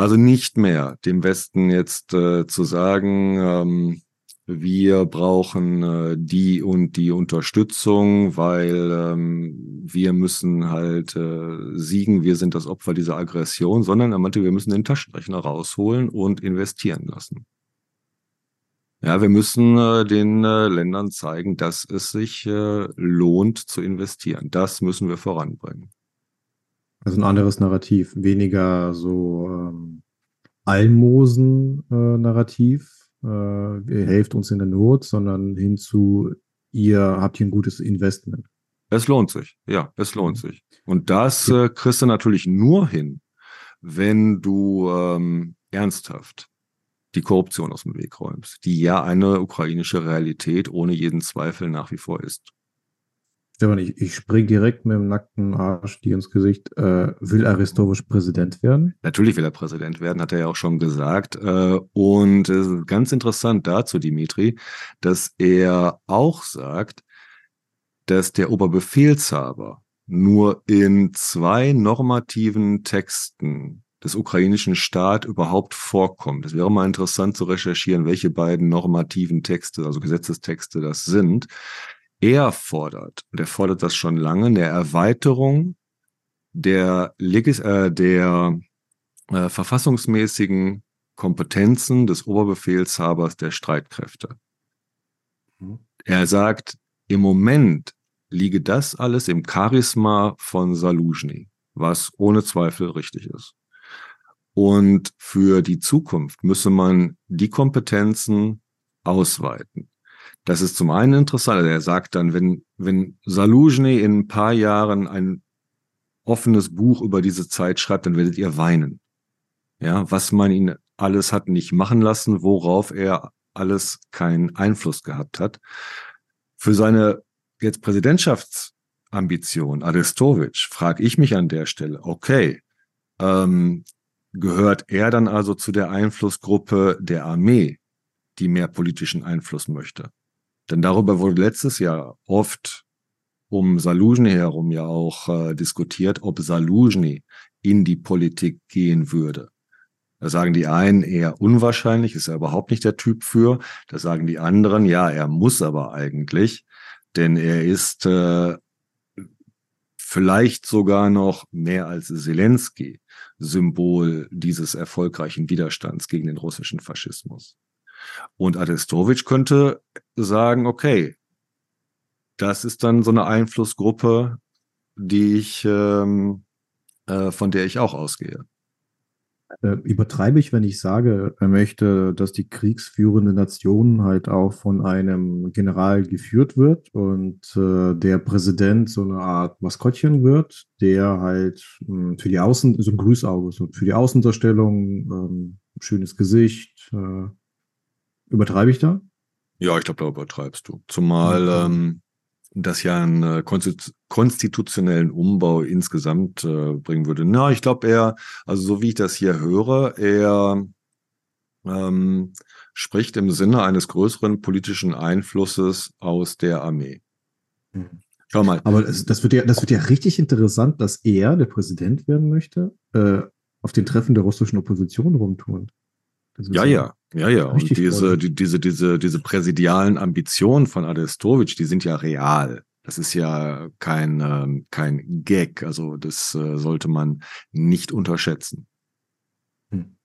Also nicht mehr dem Westen jetzt äh, zu sagen, ähm, wir brauchen äh, die und die Unterstützung, weil ähm, wir müssen halt äh, siegen, wir sind das Opfer dieser Aggression, sondern er meinte, wir müssen den Taschenrechner rausholen und investieren lassen. Ja, wir müssen äh, den äh, Ländern zeigen, dass es sich äh, lohnt zu investieren. Das müssen wir voranbringen. Also ein anderes Narrativ, weniger so ähm, Almosen-Narrativ, äh, äh, ihr helft uns in der Not, sondern hinzu, ihr habt hier ein gutes Investment. Es lohnt sich, ja, es lohnt sich. Und das äh, kriegst du natürlich nur hin, wenn du ähm, ernsthaft die Korruption aus dem Weg räumst, die ja eine ukrainische Realität ohne jeden Zweifel nach wie vor ist. Stefan, ich, ich spring direkt mit dem nackten Arsch dir ins Gesicht. Äh, will Arestovic Präsident werden? Natürlich will er Präsident werden, hat er ja auch schon gesagt. Äh, und äh, ganz interessant dazu, Dimitri, dass er auch sagt, dass der Oberbefehlshaber nur in zwei normativen Texten des ukrainischen Staat überhaupt vorkommt. Es wäre mal interessant zu recherchieren, welche beiden normativen Texte, also Gesetzestexte das sind. Er fordert, und er fordert das schon lange, eine Erweiterung der, Legis äh, der äh, verfassungsmäßigen Kompetenzen des Oberbefehlshabers der Streitkräfte. Mhm. Er sagt, im Moment liege das alles im Charisma von Saluzhny, was ohne Zweifel richtig ist. Und für die Zukunft müsse man die Kompetenzen ausweiten. Das ist zum einen interessant. Also er sagt dann, wenn, wenn Saluzhny in ein paar Jahren ein offenes Buch über diese Zeit schreibt, dann werdet ihr weinen. Ja, was man ihn alles hat nicht machen lassen, worauf er alles keinen Einfluss gehabt hat. Für seine jetzt Präsidentschaftsambition, Arestovic, frage ich mich an der Stelle, okay, ähm, Gehört er dann also zu der Einflussgruppe der Armee, die mehr politischen Einfluss möchte? Denn darüber wurde letztes Jahr oft um Saluzhny herum ja auch äh, diskutiert, ob Saluzhny in die Politik gehen würde. Da sagen die einen eher unwahrscheinlich, ist er überhaupt nicht der Typ für. Da sagen die anderen, ja, er muss aber eigentlich, denn er ist äh, vielleicht sogar noch mehr als Zelensky Symbol dieses erfolgreichen Widerstands gegen den russischen Faschismus. Und Adestovic könnte sagen, okay, das ist dann so eine Einflussgruppe, die ich, ähm, äh, von der ich auch ausgehe. Äh, übertreibe ich, wenn ich sage, er möchte, dass die kriegsführende Nation halt auch von einem General geführt wird und äh, der Präsident so eine Art Maskottchen wird, der halt mh, hm, für die Außen, so ein Grüßauge, so für die Außendarstellung, ähm, schönes Gesicht. Äh, übertreibe ich da? Ja, ich glaube, da übertreibst du. Zumal okay. ähm, das ja einen äh, konstitutionellen Umbau insgesamt äh, bringen würde. Na, ich glaube eher, also so wie ich das hier höre, er ähm, spricht im Sinne eines größeren politischen Einflusses aus der Armee. Mhm. Schau mal. Aber das, das, wird ja, das wird ja richtig interessant, dass er, der Präsident werden möchte, äh, auf den Treffen der russischen Opposition rumtun. Ja, ja, ja, ja. Und diese, die, diese, diese, diese präsidialen Ambitionen von Adestovic, die sind ja real. Das ist ja kein, ähm, kein Gag. Also das äh, sollte man nicht unterschätzen. Hm.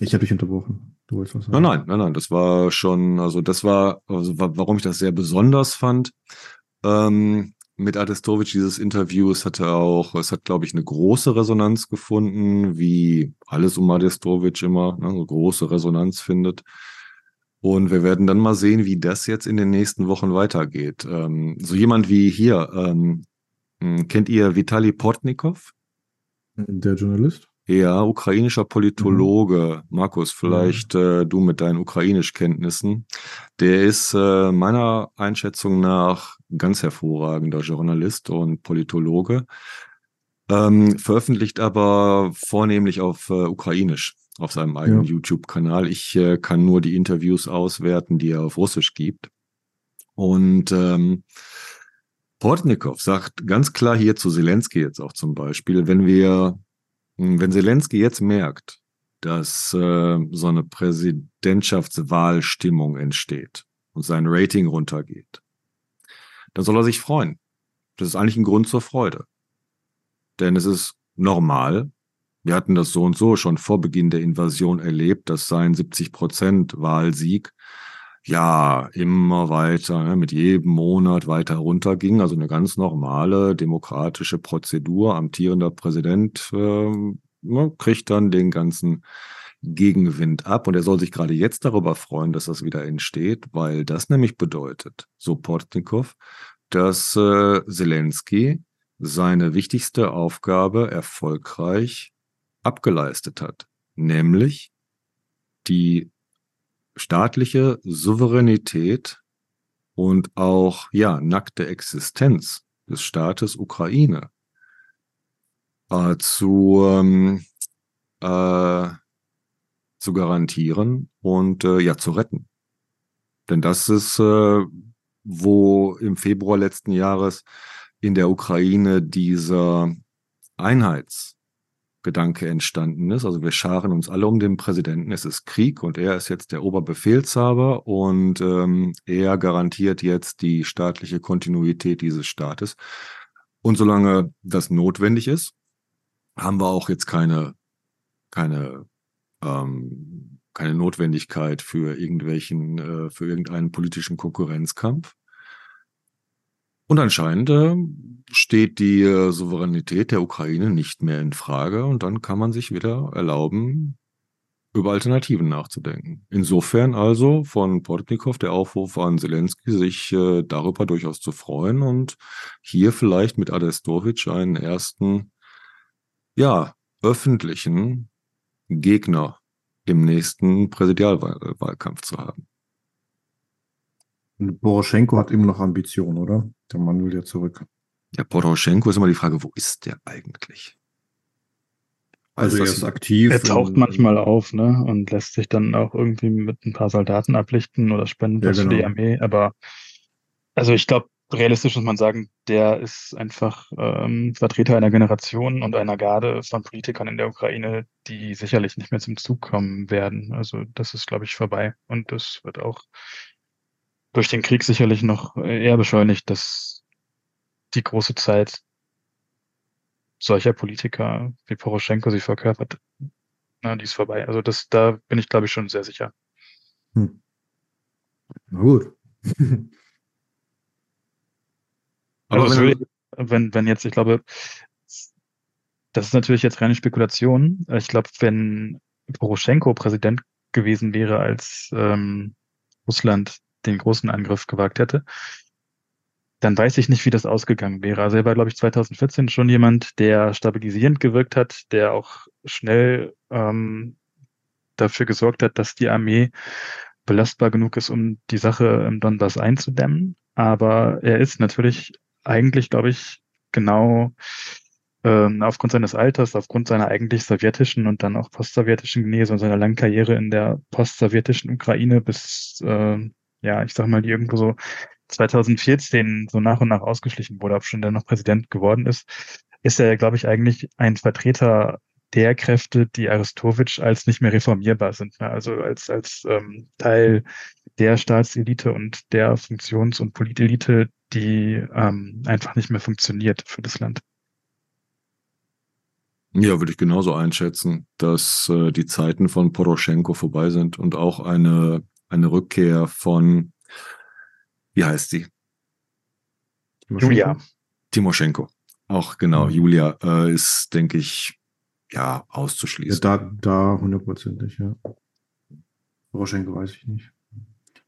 Ich habe dich unterbrochen. Du wolltest was sagen. Nein, nein, nein, nein. Das war schon, also das war, also warum ich das sehr besonders fand. Ähm, mit Adestovic dieses Interviews hatte auch, es hat, glaube ich, eine große Resonanz gefunden, wie alles um Adestovic immer, ne, eine große Resonanz findet. Und wir werden dann mal sehen, wie das jetzt in den nächsten Wochen weitergeht. Ähm, so jemand wie hier, ähm, hm, kennt ihr Vitali Portnikov? Der Journalist? Ja, ukrainischer Politologe. Mhm. Markus, vielleicht mhm. äh, du mit deinen Ukrainischkenntnissen. Der ist äh, meiner Einschätzung nach ganz hervorragender Journalist und Politologe. Ähm, veröffentlicht aber vornehmlich auf äh, Ukrainisch auf seinem eigenen ja. YouTube-Kanal. Ich äh, kann nur die Interviews auswerten, die er auf Russisch gibt. Und ähm, Portnikov sagt ganz klar hier zu Zelensky jetzt auch zum Beispiel, wenn wir wenn Zelensky jetzt merkt, dass äh, so eine Präsidentschaftswahlstimmung entsteht und sein Rating runtergeht, dann soll er sich freuen. Das ist eigentlich ein Grund zur Freude. Denn es ist normal, wir hatten das so und so schon vor Beginn der Invasion erlebt, dass sein 70 Prozent Wahlsieg ja immer weiter, ne, mit jedem Monat weiter runterging. Also eine ganz normale demokratische Prozedur. Amtierender Präsident äh, kriegt dann den ganzen Gegenwind ab und er soll sich gerade jetzt darüber freuen, dass das wieder entsteht, weil das nämlich bedeutet, so Portnikov, dass äh, Zelensky seine wichtigste Aufgabe erfolgreich abgeleistet hat, nämlich die staatliche Souveränität und auch ja nackte Existenz des Staates Ukraine äh, zu ähm, äh, zu garantieren und äh, ja zu retten. Denn das ist, äh, wo im Februar letzten Jahres in der Ukraine dieser Einheitsgedanke entstanden ist. Also wir scharen uns alle um den Präsidenten. Es ist Krieg und er ist jetzt der Oberbefehlshaber und ähm, er garantiert jetzt die staatliche Kontinuität dieses Staates. Und solange das notwendig ist, haben wir auch jetzt keine, keine ähm, keine Notwendigkeit für irgendwelchen, äh, für irgendeinen politischen Konkurrenzkampf. Und anscheinend äh, steht die äh, Souveränität der Ukraine nicht mehr in Frage und dann kann man sich wieder erlauben, über Alternativen nachzudenken. Insofern also von Portnikow der Aufruf an Zelensky, sich äh, darüber durchaus zu freuen und hier vielleicht mit Adestovic einen ersten, ja, öffentlichen Gegner im nächsten Präsidialwahlkampf zu haben. Poroschenko hat immer noch Ambitionen, oder? Der Mann will ja zurück. Ja, Poroschenko ist immer die Frage, wo ist der eigentlich? Also, also er ist aktiv. Er taucht manchmal auf, ne? Und lässt sich dann auch irgendwie mit ein paar Soldaten ablichten oder spendet ja, was genau. für die. Armee. Aber also ich glaube, realistisch muss man sagen, der ist einfach ähm, Vertreter einer Generation und einer Garde von Politikern in der Ukraine, die sicherlich nicht mehr zum Zug kommen werden. Also das ist, glaube ich, vorbei. Und das wird auch durch den Krieg sicherlich noch eher beschleunigt, dass die große Zeit solcher Politiker wie Poroschenko sie verkörpert, na, die ist vorbei. Also das, da bin ich, glaube ich, schon sehr sicher. Hm. Na gut. Aber also wenn, wenn, wenn jetzt, ich glaube, das ist natürlich jetzt reine Spekulation. Ich glaube, wenn Poroschenko Präsident gewesen wäre, als ähm, Russland den großen Angriff gewagt hätte, dann weiß ich nicht, wie das ausgegangen wäre. Also er war, glaube ich, 2014 schon jemand, der stabilisierend gewirkt hat, der auch schnell ähm, dafür gesorgt hat, dass die Armee belastbar genug ist, um die Sache im Donbass einzudämmen. Aber er ist natürlich eigentlich, glaube ich, genau ähm, aufgrund seines Alters, aufgrund seiner eigentlich sowjetischen und dann auch postsowjetischen Genese und seiner langen Karriere in der postsowjetischen Ukraine bis, äh, ja, ich sag mal, die irgendwo so 2014 so nach und nach ausgeschlichen wurde, ob schon der noch Präsident geworden ist, ist er, glaube ich, eigentlich ein Vertreter der Kräfte, die Aristowitsch als nicht mehr reformierbar sind. Ne? Also als, als ähm, Teil der Staatselite und der Funktions- und Politelite, die ähm, einfach nicht mehr funktioniert für das Land. Ja, würde ich genauso einschätzen, dass äh, die Zeiten von Poroschenko vorbei sind und auch eine, eine Rückkehr von, wie heißt sie? Julia. Timoschenko. Auch genau, mhm. Julia äh, ist, denke ich, ja, auszuschließen. Ja, da, da hundertprozentig, ja. Poroschenko weiß ich nicht.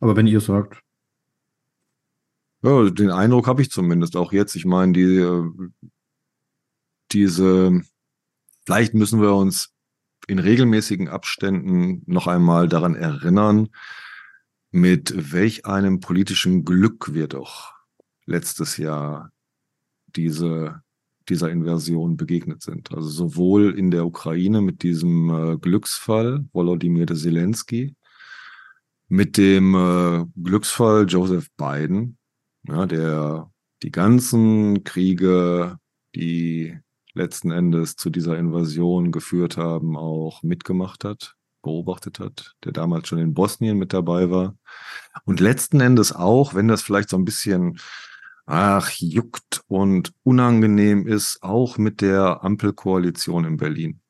Aber wenn ihr sagt, ja, den Eindruck habe ich zumindest auch jetzt. Ich meine, die, äh, diese, vielleicht müssen wir uns in regelmäßigen Abständen noch einmal daran erinnern, mit welch einem politischen Glück wir doch letztes Jahr diese, dieser Inversion begegnet sind. Also sowohl in der Ukraine mit diesem äh, Glücksfall Volodymyr Zelensky, mit dem äh, Glücksfall Joseph Biden, ja, der die ganzen Kriege, die letzten Endes zu dieser Invasion geführt haben, auch mitgemacht hat, beobachtet hat, der damals schon in Bosnien mit dabei war. Und letzten Endes auch, wenn das vielleicht so ein bisschen, ach, juckt und unangenehm ist, auch mit der Ampelkoalition in Berlin.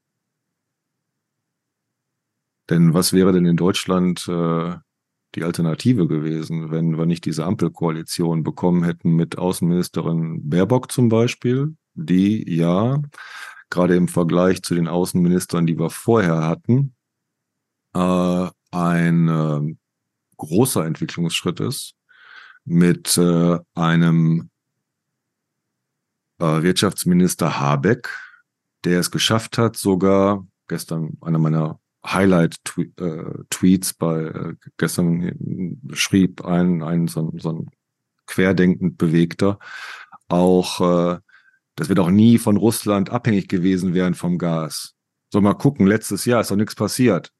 Denn was wäre denn in Deutschland äh, die Alternative gewesen, wenn wir nicht diese Ampelkoalition bekommen hätten mit Außenministerin Baerbock zum Beispiel, die ja gerade im Vergleich zu den Außenministern, die wir vorher hatten, äh, ein äh, großer Entwicklungsschritt ist mit äh, einem äh, Wirtschaftsminister Habeck, der es geschafft hat, sogar gestern einer meiner Highlight-Tweets äh, bei äh, gestern schrieb ein, ein so, so ein querdenkend Bewegter auch, dass wir doch nie von Russland abhängig gewesen wären vom Gas. So mal gucken, letztes Jahr ist doch nichts passiert.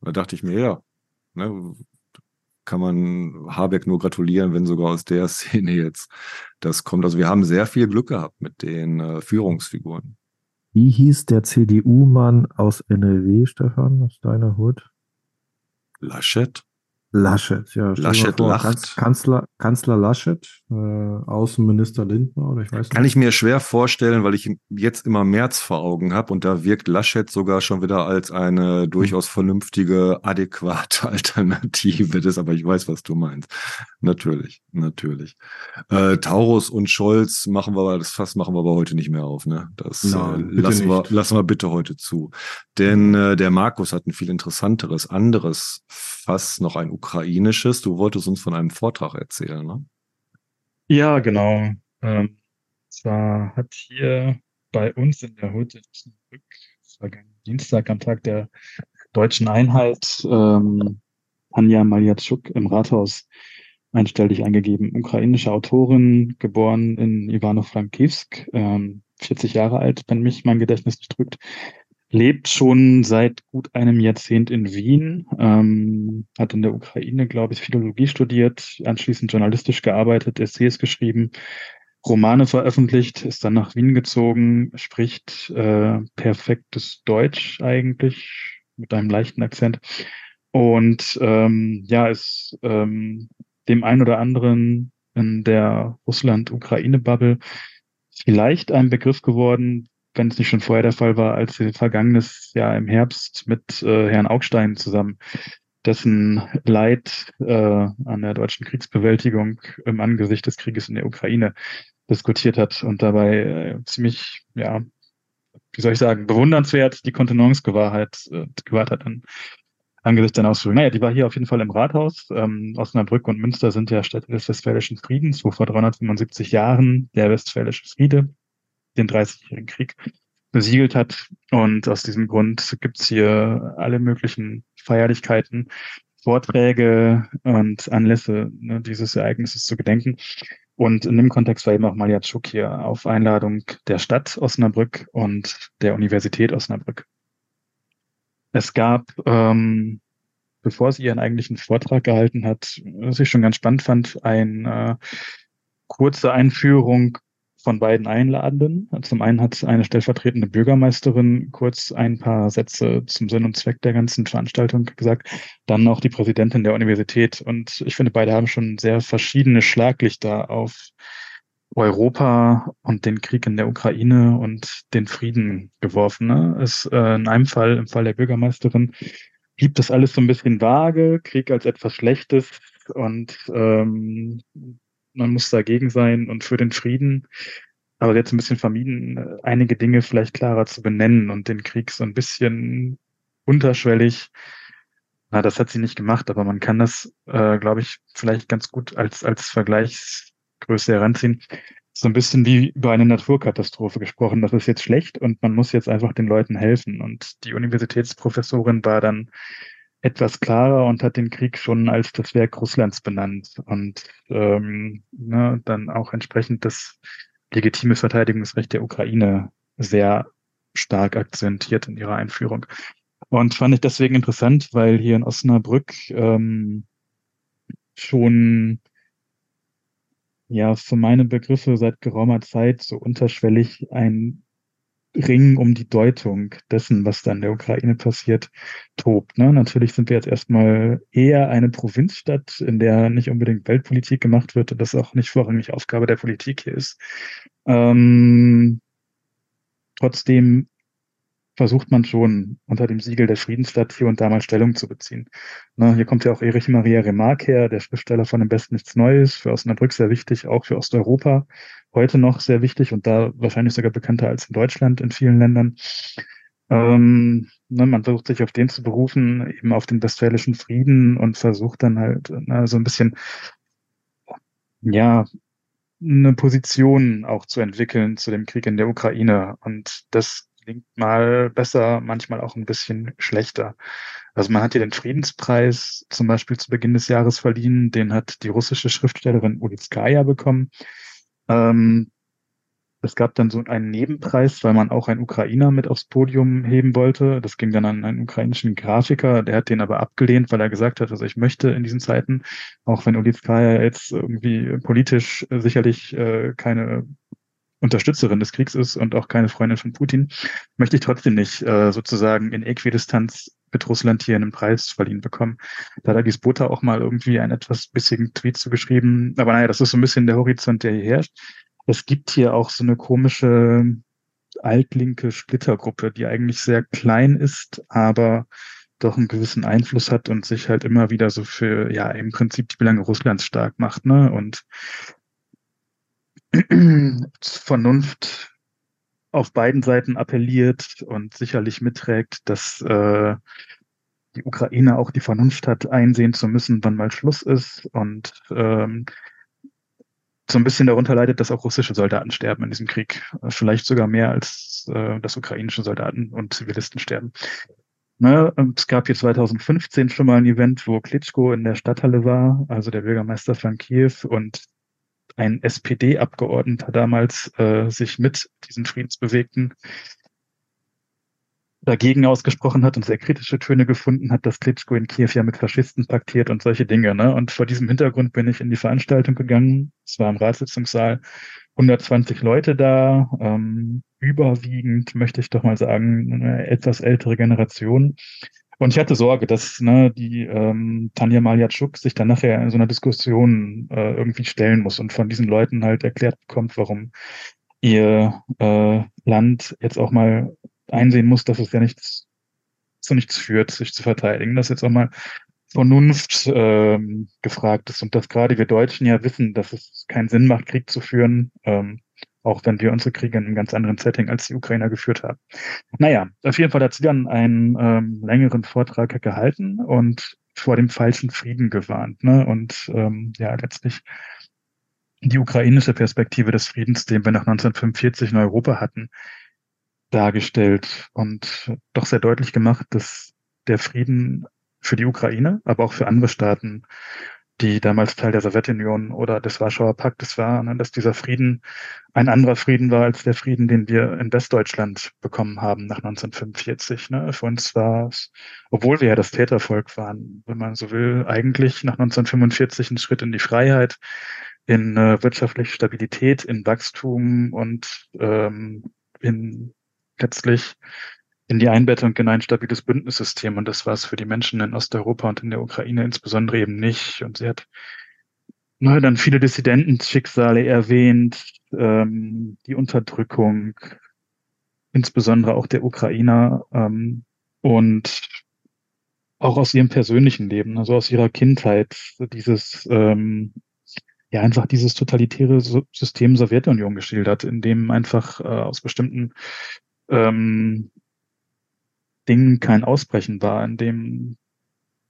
Da dachte ich mir, ja, ne, kann man Habeck nur gratulieren, wenn sogar aus der Szene jetzt das kommt. Also wir haben sehr viel Glück gehabt mit den äh, Führungsfiguren. Wie hieß der CDU-Mann aus NRW, Stefan, aus deiner Hut? Laschet? Laschet, ja. Laschet vor, lacht. Kanzler, Kanzler Laschet, äh, Außenminister Lindner oder ich weiß nicht. Kann ich mir schwer vorstellen, weil ich jetzt immer März vor Augen habe und da wirkt Laschet sogar schon wieder als eine durchaus vernünftige, adäquate Alternative. Das, aber ich weiß, was du meinst. Natürlich, natürlich. Äh, Taurus und Scholz machen wir, das Fass machen wir aber heute nicht mehr auf. Ne? Das Nein, äh, lassen, wir, lassen wir bitte heute zu. Denn äh, der Markus hat ein viel interessanteres, anderes Fass, noch ein ukrainisches. Du wolltest uns von einem Vortrag erzählen, ne? Ja, genau. Ähm, zwar hat hier bei uns in der vergangenen Dienstag am Tag der deutschen Einheit ähm, Anja Maljatschuk im Rathaus einstellig eingegeben. Ukrainische Autorin, geboren in Ivano-Frankivsk, ähm, 40 Jahre alt, wenn mich mein Gedächtnis nicht drückt, lebt schon seit gut einem Jahrzehnt in Wien, ähm, hat in der Ukraine, glaube ich, Philologie studiert, anschließend journalistisch gearbeitet, Essays geschrieben, Romane veröffentlicht, ist dann nach Wien gezogen, spricht äh, perfektes Deutsch eigentlich mit einem leichten Akzent. Und ähm, ja, ist ähm, dem ein oder anderen in der Russland-Ukraine-Bubble vielleicht ein Begriff geworden, wenn es nicht schon vorher der Fall war, als wir vergangenes Jahr im Herbst mit äh, Herrn Augstein zusammen dessen Leid äh, an der deutschen Kriegsbewältigung im Angesicht des Krieges in der Ukraine diskutiert hat und dabei äh, ziemlich, ja, wie soll ich sagen, bewundernswert die Kontenance gewahrt, äh, gewahrt hat an, angesichts seiner Ausführungen. Naja, die war hier auf jeden Fall im Rathaus. Ähm, Osnabrück und Münster sind ja Städte des Westfälischen Friedens, wo vor 375 Jahren der Westfälische Friede den 30-jährigen Krieg besiegelt hat. Und aus diesem Grund gibt's hier alle möglichen Feierlichkeiten, Vorträge und Anlässe ne, dieses Ereignisses zu gedenken. Und in dem Kontext war eben auch Maljatschuk hier auf Einladung der Stadt Osnabrück und der Universität Osnabrück. Es gab, ähm, bevor sie ihren eigentlichen Vortrag gehalten hat, was ich schon ganz spannend fand, eine äh, kurze Einführung von beiden Einladenden. Zum einen hat eine stellvertretende Bürgermeisterin kurz ein paar Sätze zum Sinn und Zweck der ganzen Veranstaltung gesagt, dann auch die Präsidentin der Universität. Und ich finde, beide haben schon sehr verschiedene Schlaglichter auf Europa und den Krieg in der Ukraine und den Frieden geworfen. Ne? Es, äh, in einem Fall, im Fall der Bürgermeisterin, blieb das alles so ein bisschen vage, Krieg als etwas Schlechtes und ähm, man muss dagegen sein und für den Frieden. Aber jetzt ein bisschen vermieden, einige Dinge vielleicht klarer zu benennen und den Krieg so ein bisschen unterschwellig. Na, das hat sie nicht gemacht, aber man kann das, äh, glaube ich, vielleicht ganz gut als, als Vergleichsgröße heranziehen. So ein bisschen wie über eine Naturkatastrophe gesprochen. Das ist jetzt schlecht und man muss jetzt einfach den Leuten helfen. Und die Universitätsprofessorin war dann etwas klarer und hat den Krieg schon als das Werk Russlands benannt und ähm, ne, dann auch entsprechend das legitime Verteidigungsrecht der Ukraine sehr stark akzentiert in ihrer Einführung. Und fand ich deswegen interessant, weil hier in Osnabrück ähm, schon ja für meine Begriffe seit geraumer Zeit so unterschwellig ein Ring um die Deutung dessen, was da in der Ukraine passiert, tobt. Ne? Natürlich sind wir jetzt erstmal eher eine Provinzstadt, in der nicht unbedingt Weltpolitik gemacht wird und das auch nicht vorrangig Aufgabe der Politik hier ist. Ähm, trotzdem versucht man schon unter dem Siegel der Friedensstadt hier und da mal Stellung zu beziehen. Ne, hier kommt ja auch Erich Maria Remarque her, der Schriftsteller von dem Besten nichts Neues, für Osnabrück sehr wichtig, auch für Osteuropa heute noch sehr wichtig und da wahrscheinlich sogar bekannter als in Deutschland in vielen Ländern. Ähm, ne, man versucht sich auf den zu berufen, eben auf den westfälischen Frieden und versucht dann halt na, so ein bisschen, ja, eine Position auch zu entwickeln zu dem Krieg in der Ukraine. Und das klingt mal besser, manchmal auch ein bisschen schlechter. Also man hat hier den Friedenspreis zum Beispiel zu Beginn des Jahres verliehen, den hat die russische Schriftstellerin Ulitskaya bekommen. Ähm, es gab dann so einen Nebenpreis, weil man auch einen Ukrainer mit aufs Podium heben wollte. Das ging dann an einen ukrainischen Grafiker, der hat den aber abgelehnt, weil er gesagt hat, also ich möchte in diesen Zeiten, auch wenn Ulitskaya jetzt irgendwie politisch sicherlich äh, keine Unterstützerin des Kriegs ist und auch keine Freundin von Putin, möchte ich trotzdem nicht äh, sozusagen in Äquidistanz mit Russland hier einen Preis verliehen bekommen. Da hat Agis Bota auch mal irgendwie einen etwas bissigen Tweet zugeschrieben. Aber naja, das ist so ein bisschen der Horizont, der hier herrscht. Es gibt hier auch so eine komische altlinke Splittergruppe, die eigentlich sehr klein ist, aber doch einen gewissen Einfluss hat und sich halt immer wieder so für, ja, im Prinzip die Belange Russlands stark macht, ne? Und Vernunft auf beiden Seiten appelliert und sicherlich mitträgt, dass äh, die Ukraine auch die Vernunft hat, einsehen zu müssen, wann mal Schluss ist und ähm, so ein bisschen darunter leidet, dass auch russische Soldaten sterben in diesem Krieg. Vielleicht sogar mehr als äh, dass ukrainische Soldaten und Zivilisten sterben. Ne, es gab hier 2015 schon mal ein Event, wo Klitschko in der Stadthalle war, also der Bürgermeister von Kiew und ein SPD-Abgeordneter damals äh, sich mit diesen Friedensbewegten dagegen ausgesprochen hat und sehr kritische Töne gefunden hat, dass Klitschko in Kiew ja mit Faschisten paktiert und solche Dinge. Ne? Und vor diesem Hintergrund bin ich in die Veranstaltung gegangen. Es war im Ratssitzungssaal 120 Leute da, ähm, überwiegend, möchte ich doch mal sagen, eine etwas ältere Generation. Und ich hatte Sorge, dass ne, die ähm, Tanja Maljatschuk sich dann nachher in so einer Diskussion äh, irgendwie stellen muss und von diesen Leuten halt erklärt bekommt, warum ihr äh, Land jetzt auch mal einsehen muss, dass es ja nichts zu nichts führt, sich zu verteidigen, dass jetzt auch mal Vernunft ähm, gefragt ist und dass gerade wir Deutschen ja wissen, dass es keinen Sinn macht, Krieg zu führen. Ähm, auch wenn wir unsere Kriege in einem ganz anderen Setting als die Ukrainer geführt haben. Naja, auf jeden Fall hat sie dann einen ähm, längeren Vortrag gehalten und vor dem falschen Frieden gewarnt. Ne? Und ähm, ja, letztlich die ukrainische Perspektive des Friedens, den wir nach 1945 in Europa hatten, dargestellt und doch sehr deutlich gemacht, dass der Frieden für die Ukraine, aber auch für andere Staaten die damals Teil der Sowjetunion oder des Warschauer Paktes war, ne, dass dieser Frieden ein anderer Frieden war als der Frieden, den wir in Westdeutschland bekommen haben nach 1945. Ne. Für uns war es, obwohl wir ja das Tätervolk waren, wenn man so will, eigentlich nach 1945 ein Schritt in die Freiheit, in äh, wirtschaftliche Stabilität, in Wachstum und ähm, in letztlich in die Einbettung in ein stabiles Bündnissystem. Und das war es für die Menschen in Osteuropa und in der Ukraine insbesondere eben nicht. Und sie hat na, dann viele Dissidentenschicksale erwähnt, ähm, die Unterdrückung, insbesondere auch der Ukrainer ähm, und auch aus ihrem persönlichen Leben, also aus ihrer Kindheit, dieses ähm, ja einfach dieses totalitäre System Sowjetunion geschildert, in dem einfach äh, aus bestimmten ähm, Dingen kein Ausbrechen war, in dem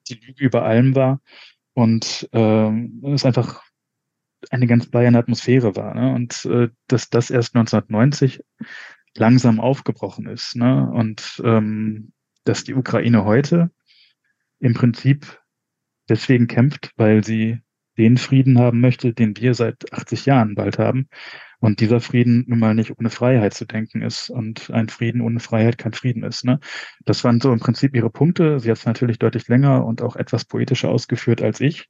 die Lüge über allem war und ähm, es einfach eine ganz bleierne Atmosphäre war. Ne? Und äh, dass das erst 1990 langsam aufgebrochen ist. Ne? Und ähm, dass die Ukraine heute im Prinzip deswegen kämpft, weil sie den Frieden haben möchte, den wir seit 80 Jahren bald haben. Und dieser Frieden nun mal nicht ohne Freiheit zu denken ist und ein Frieden ohne Freiheit kein Frieden ist. Ne? Das waren so im Prinzip ihre Punkte. Sie hat es natürlich deutlich länger und auch etwas poetischer ausgeführt als ich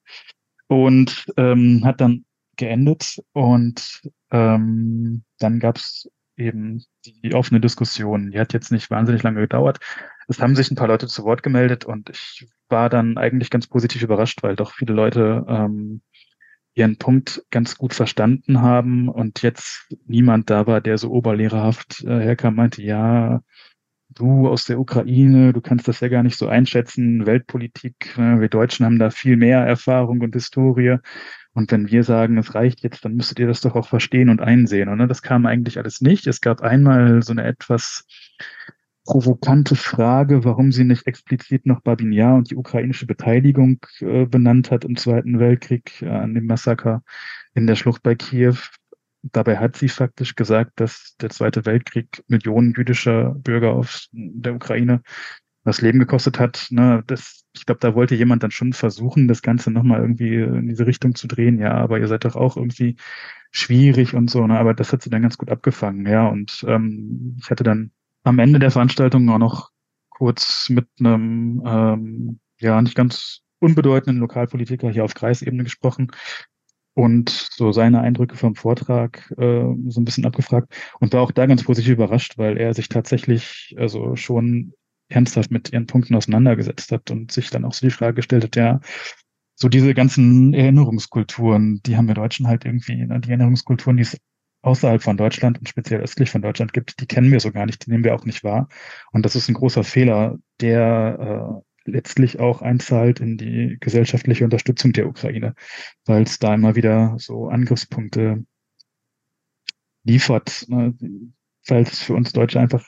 und ähm, hat dann geendet und ähm, dann gab es eben die offene Diskussion. Die hat jetzt nicht wahnsinnig lange gedauert. Es haben sich ein paar Leute zu Wort gemeldet und ich war dann eigentlich ganz positiv überrascht, weil doch viele Leute ähm, ihren Punkt ganz gut verstanden haben und jetzt niemand da war, der so oberlehrerhaft äh, herkam, meinte, ja, du aus der Ukraine, du kannst das ja gar nicht so einschätzen, Weltpolitik, ne? wir Deutschen haben da viel mehr Erfahrung und Historie. Und wenn wir sagen, es reicht jetzt, dann müsstet ihr das doch auch verstehen und einsehen. Und ne? das kam eigentlich alles nicht. Es gab einmal so eine etwas provokante Frage, warum sie nicht explizit noch Babin Yar und die ukrainische Beteiligung äh, benannt hat im Zweiten Weltkrieg äh, an dem Massaker in der Schlucht bei Kiew. Dabei hat sie faktisch gesagt, dass der Zweite Weltkrieg Millionen jüdischer Bürger aus der Ukraine das Leben gekostet hat. Ne, das, ich glaube, da wollte jemand dann schon versuchen, das Ganze nochmal irgendwie in diese Richtung zu drehen. Ja, aber ihr seid doch auch irgendwie schwierig und so. Ne? Aber das hat sie dann ganz gut abgefangen. Ja, und ähm, ich hatte dann am Ende der Veranstaltung auch noch kurz mit einem ähm, ja nicht ganz unbedeutenden Lokalpolitiker hier auf Kreisebene gesprochen und so seine Eindrücke vom Vortrag äh, so ein bisschen abgefragt und war auch da ganz positiv überrascht, weil er sich tatsächlich also schon ernsthaft mit ihren Punkten auseinandergesetzt hat und sich dann auch so die Frage gestellt hat, ja, so diese ganzen Erinnerungskulturen, die haben wir Deutschen halt irgendwie, ne, die Erinnerungskulturen, die es außerhalb von Deutschland und speziell östlich von Deutschland gibt, die kennen wir so gar nicht, die nehmen wir auch nicht wahr. Und das ist ein großer Fehler, der äh, letztlich auch einzahlt in die gesellschaftliche Unterstützung der Ukraine, weil es da immer wieder so Angriffspunkte liefert, ne, weil es für uns Deutsche einfach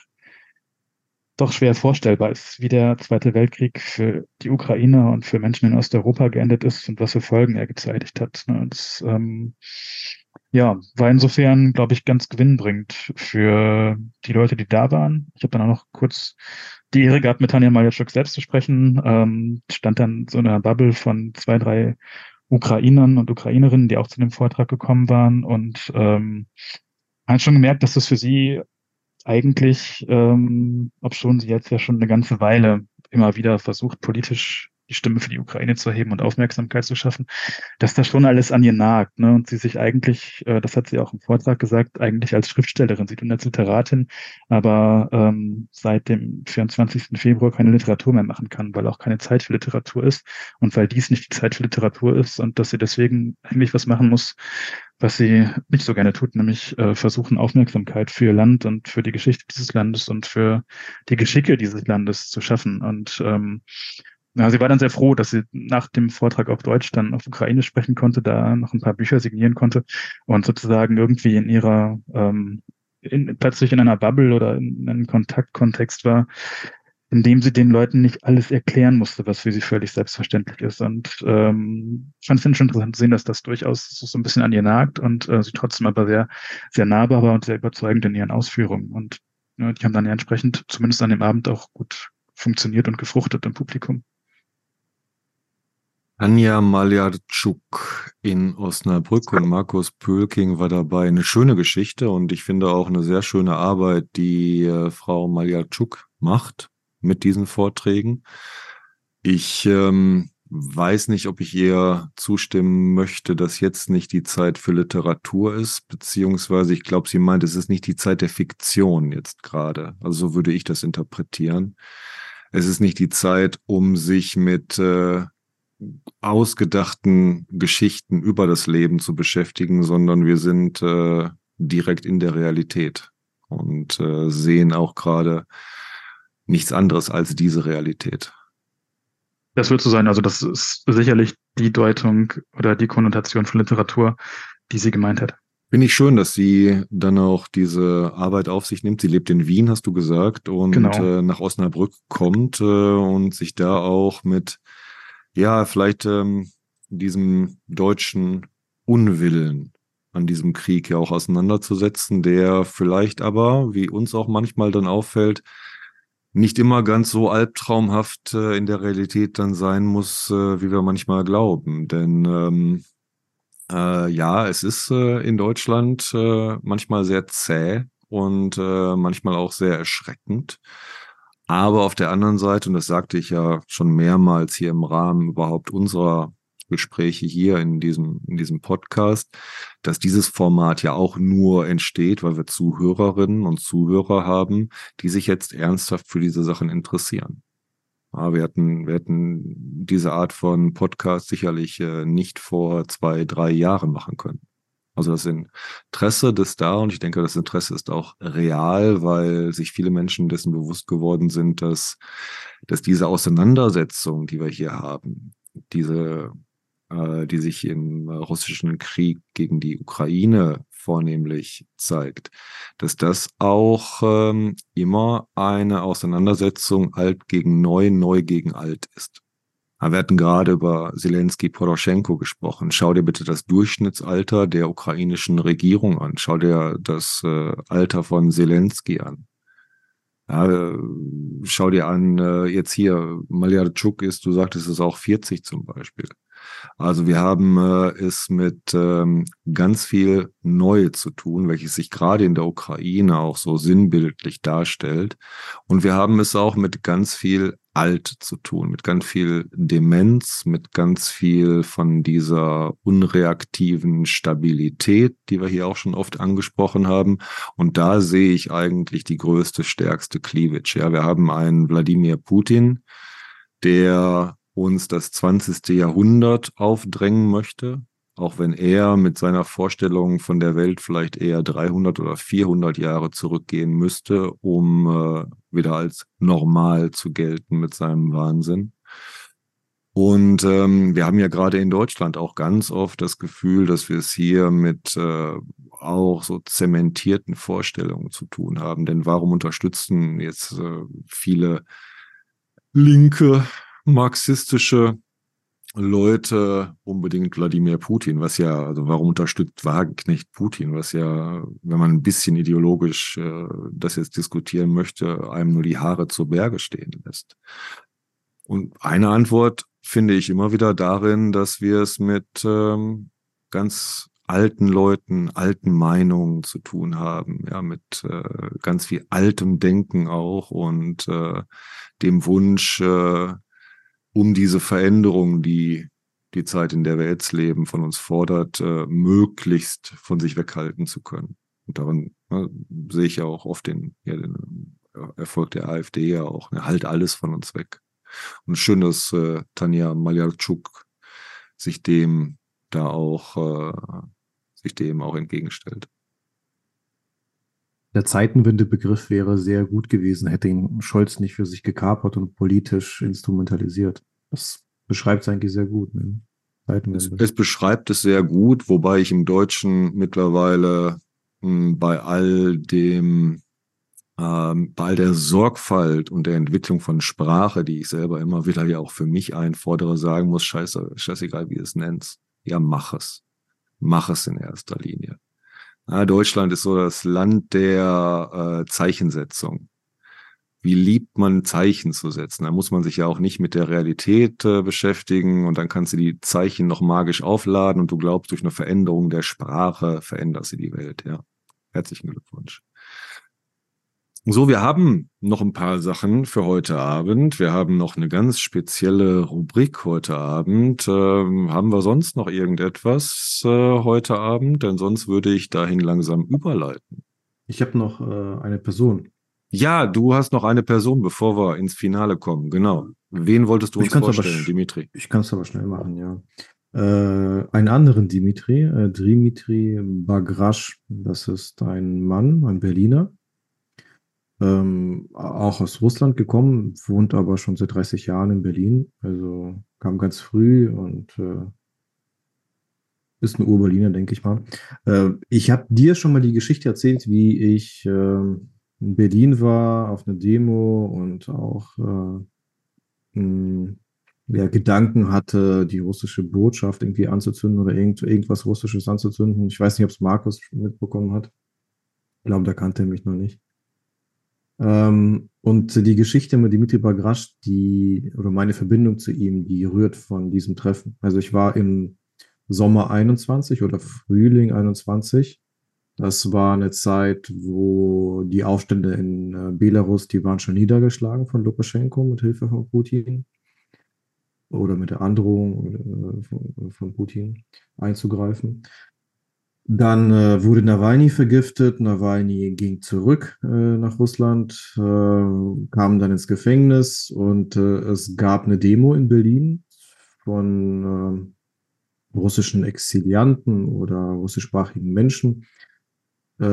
doch schwer vorstellbar ist, wie der Zweite Weltkrieg für die Ukraine und für Menschen in Osteuropa geendet ist und was für Folgen er gezeitigt hat. Ne. Das, ähm, ja, war insofern, glaube ich, ganz gewinnbringend für die Leute, die da waren. Ich habe dann auch noch kurz die Ehre gehabt, mit Tanja Maljatschuk selbst zu sprechen. Ähm, stand dann so in einer Bubble von zwei, drei Ukrainern und Ukrainerinnen, die auch zu dem Vortrag gekommen waren und ähm, hat schon gemerkt, dass das für sie eigentlich, ähm, ob schon sie jetzt ja schon eine ganze Weile immer wieder versucht, politisch die Stimme für die Ukraine zu erheben und Aufmerksamkeit zu schaffen, dass das schon alles an ihr nagt. Ne? Und sie sich eigentlich, äh, das hat sie auch im Vortrag gesagt, eigentlich als Schriftstellerin sieht und als Literatin, aber ähm, seit dem 24. Februar keine Literatur mehr machen kann, weil auch keine Zeit für Literatur ist und weil dies nicht die Zeit für Literatur ist und dass sie deswegen eigentlich was machen muss, was sie nicht so gerne tut, nämlich äh, versuchen, Aufmerksamkeit für ihr Land und für die Geschichte dieses Landes und für die Geschicke dieses Landes zu schaffen. Und ähm, ja, sie war dann sehr froh, dass sie nach dem Vortrag auf Deutsch dann auf Ukrainisch sprechen konnte, da noch ein paar Bücher signieren konnte und sozusagen irgendwie in ihrer ähm, in, plötzlich in einer Bubble oder in einem Kontaktkontext war, in dem sie den Leuten nicht alles erklären musste, was für sie völlig selbstverständlich ist. Und ähm, ich fand es schon interessant zu sehen, dass das durchaus so ein bisschen an ihr nagt und äh, sie trotzdem aber sehr, sehr nahbar war und sehr überzeugend in ihren Ausführungen. Und ja, die haben dann ja entsprechend zumindest an dem Abend auch gut funktioniert und gefruchtet im Publikum. Anja Maljarczuk in Osnabrück und Markus Pölking war dabei. Eine schöne Geschichte und ich finde auch eine sehr schöne Arbeit, die äh, Frau Maljarczuk macht mit diesen Vorträgen. Ich ähm, weiß nicht, ob ich ihr zustimmen möchte, dass jetzt nicht die Zeit für Literatur ist, beziehungsweise ich glaube, sie meint, es ist nicht die Zeit der Fiktion jetzt gerade. Also so würde ich das interpretieren. Es ist nicht die Zeit, um sich mit äh, ausgedachten Geschichten über das Leben zu beschäftigen, sondern wir sind äh, direkt in der Realität und äh, sehen auch gerade nichts anderes als diese Realität. Das wird so sein. Also das ist sicherlich die Deutung oder die Konnotation von Literatur, die sie gemeint hat. Finde ich schön, dass sie dann auch diese Arbeit auf sich nimmt. Sie lebt in Wien, hast du gesagt, und genau. äh, nach Osnabrück kommt äh, und sich da auch mit ja, vielleicht ähm, diesem deutschen Unwillen an diesem Krieg ja auch auseinanderzusetzen, der vielleicht aber, wie uns auch manchmal dann auffällt, nicht immer ganz so albtraumhaft äh, in der Realität dann sein muss, äh, wie wir manchmal glauben. Denn ähm, äh, ja, es ist äh, in Deutschland äh, manchmal sehr zäh und äh, manchmal auch sehr erschreckend. Aber auf der anderen Seite, und das sagte ich ja schon mehrmals hier im Rahmen überhaupt unserer Gespräche hier in diesem, in diesem Podcast, dass dieses Format ja auch nur entsteht, weil wir Zuhörerinnen und Zuhörer haben, die sich jetzt ernsthaft für diese Sachen interessieren. Ja, wir hatten, wir hätten diese Art von Podcast sicherlich äh, nicht vor zwei, drei Jahren machen können. Also das Interesse ist da und ich denke, das Interesse ist auch real, weil sich viele Menschen dessen bewusst geworden sind, dass, dass diese Auseinandersetzung, die wir hier haben, diese, äh, die sich im russischen Krieg gegen die Ukraine vornehmlich zeigt, dass das auch ähm, immer eine Auseinandersetzung alt gegen neu, neu gegen alt ist. Wir hatten gerade über Zelensky Poroschenko gesprochen. Schau dir bitte das Durchschnittsalter der ukrainischen Regierung an. Schau dir das äh, Alter von Zelensky an. Ja, äh, schau dir an, äh, jetzt hier, Malyarchuk ist, du sagtest es auch 40 zum Beispiel. Also wir haben äh, es mit ähm, ganz viel Neu zu tun, welches sich gerade in der Ukraine auch so sinnbildlich darstellt. Und wir haben es auch mit ganz viel alt zu tun, mit ganz viel Demenz, mit ganz viel von dieser unreaktiven Stabilität, die wir hier auch schon oft angesprochen haben. Und da sehe ich eigentlich die größte, stärkste Cleavage. Ja, wir haben einen Wladimir Putin, der uns das 20. Jahrhundert aufdrängen möchte, auch wenn er mit seiner Vorstellung von der Welt vielleicht eher 300 oder 400 Jahre zurückgehen müsste, um äh, wieder als normal zu gelten mit seinem Wahnsinn. Und ähm, wir haben ja gerade in Deutschland auch ganz oft das Gefühl, dass wir es hier mit äh, auch so zementierten Vorstellungen zu tun haben. Denn warum unterstützen jetzt äh, viele linke marxistische Leute unbedingt Wladimir Putin, was ja, also warum unterstützt Wagenknecht Putin, was ja, wenn man ein bisschen ideologisch äh, das jetzt diskutieren möchte, einem nur die Haare zu Berge stehen lässt. Und eine Antwort finde ich immer wieder darin, dass wir es mit ähm, ganz alten Leuten, alten Meinungen zu tun haben, ja, mit äh, ganz viel altem Denken auch und äh, dem Wunsch, äh, um diese Veränderung, die die Zeit, in der wir jetzt leben, von uns fordert, äh, möglichst von sich weghalten zu können. Und daran ne, sehe ich ja auch oft den, ja, den äh, Erfolg der AfD ja auch. Ne, halt alles von uns weg. Und schön, dass äh, Tanja Maljarczuk sich dem da auch, äh, sich dem auch entgegenstellt. Der Zeitenwende-Begriff wäre sehr gut gewesen, hätte ihn Scholz nicht für sich gekapert und politisch instrumentalisiert. Das beschreibt es eigentlich sehr gut. Ne? Es, es, beschreibt es sehr gut, wobei ich im Deutschen mittlerweile mh, hm, bei all dem, ähm, bei all der Sorgfalt und der Entwicklung von Sprache, die ich selber immer wieder ja auch für mich einfordere, sagen muss, scheiße, scheißegal, wie du es nennst. Ja, mach es. Mach es in erster Linie. Ja, Deutschland ist so das Land der äh, Zeichensetzung. Wie liebt man Zeichen zu setzen? Da muss man sich ja auch nicht mit der Realität äh, beschäftigen und dann kannst du die Zeichen noch magisch aufladen und du glaubst, durch eine Veränderung der Sprache veränderst du die Welt. Ja, herzlichen Glückwunsch. So, wir haben noch ein paar Sachen für heute Abend. Wir haben noch eine ganz spezielle Rubrik heute Abend. Ähm, haben wir sonst noch irgendetwas äh, heute Abend? Denn sonst würde ich dahin langsam überleiten. Ich habe noch äh, eine Person. Ja, du hast noch eine Person, bevor wir ins Finale kommen. Genau. Wen wolltest du uns vorstellen, Dimitri? Ich kann es aber schnell machen, ja. Äh, einen anderen Dimitri, äh, Dimitri Bagrasch, das ist ein Mann, ein Berliner ähm, auch aus Russland gekommen, wohnt aber schon seit 30 Jahren in Berlin. Also kam ganz früh und äh, ist ein Ur-Berliner, denke ich mal. Äh, ich habe dir schon mal die Geschichte erzählt, wie ich äh, in Berlin war auf einer Demo und auch äh, mh, ja, Gedanken hatte, die russische Botschaft irgendwie anzuzünden oder irgend, irgendwas Russisches anzuzünden. Ich weiß nicht, ob es Markus mitbekommen hat. Ich glaube, der kannte mich noch nicht. Ähm, und die Geschichte mit Dimitri Bagrasch, die, oder meine Verbindung zu ihm, die rührt von diesem Treffen. Also ich war im Sommer 21 oder Frühling 21. Das war eine Zeit, wo die Aufstände in äh, Belarus, die waren schon niedergeschlagen von Lukaschenko mit Hilfe von Putin oder mit der Androhung äh, von, von Putin einzugreifen. Dann äh, wurde Nawalny vergiftet. Nawalny ging zurück äh, nach Russland, äh, kam dann ins Gefängnis und äh, es gab eine Demo in Berlin von russischen Exilianten oder russischsprachigen Menschen. Äh,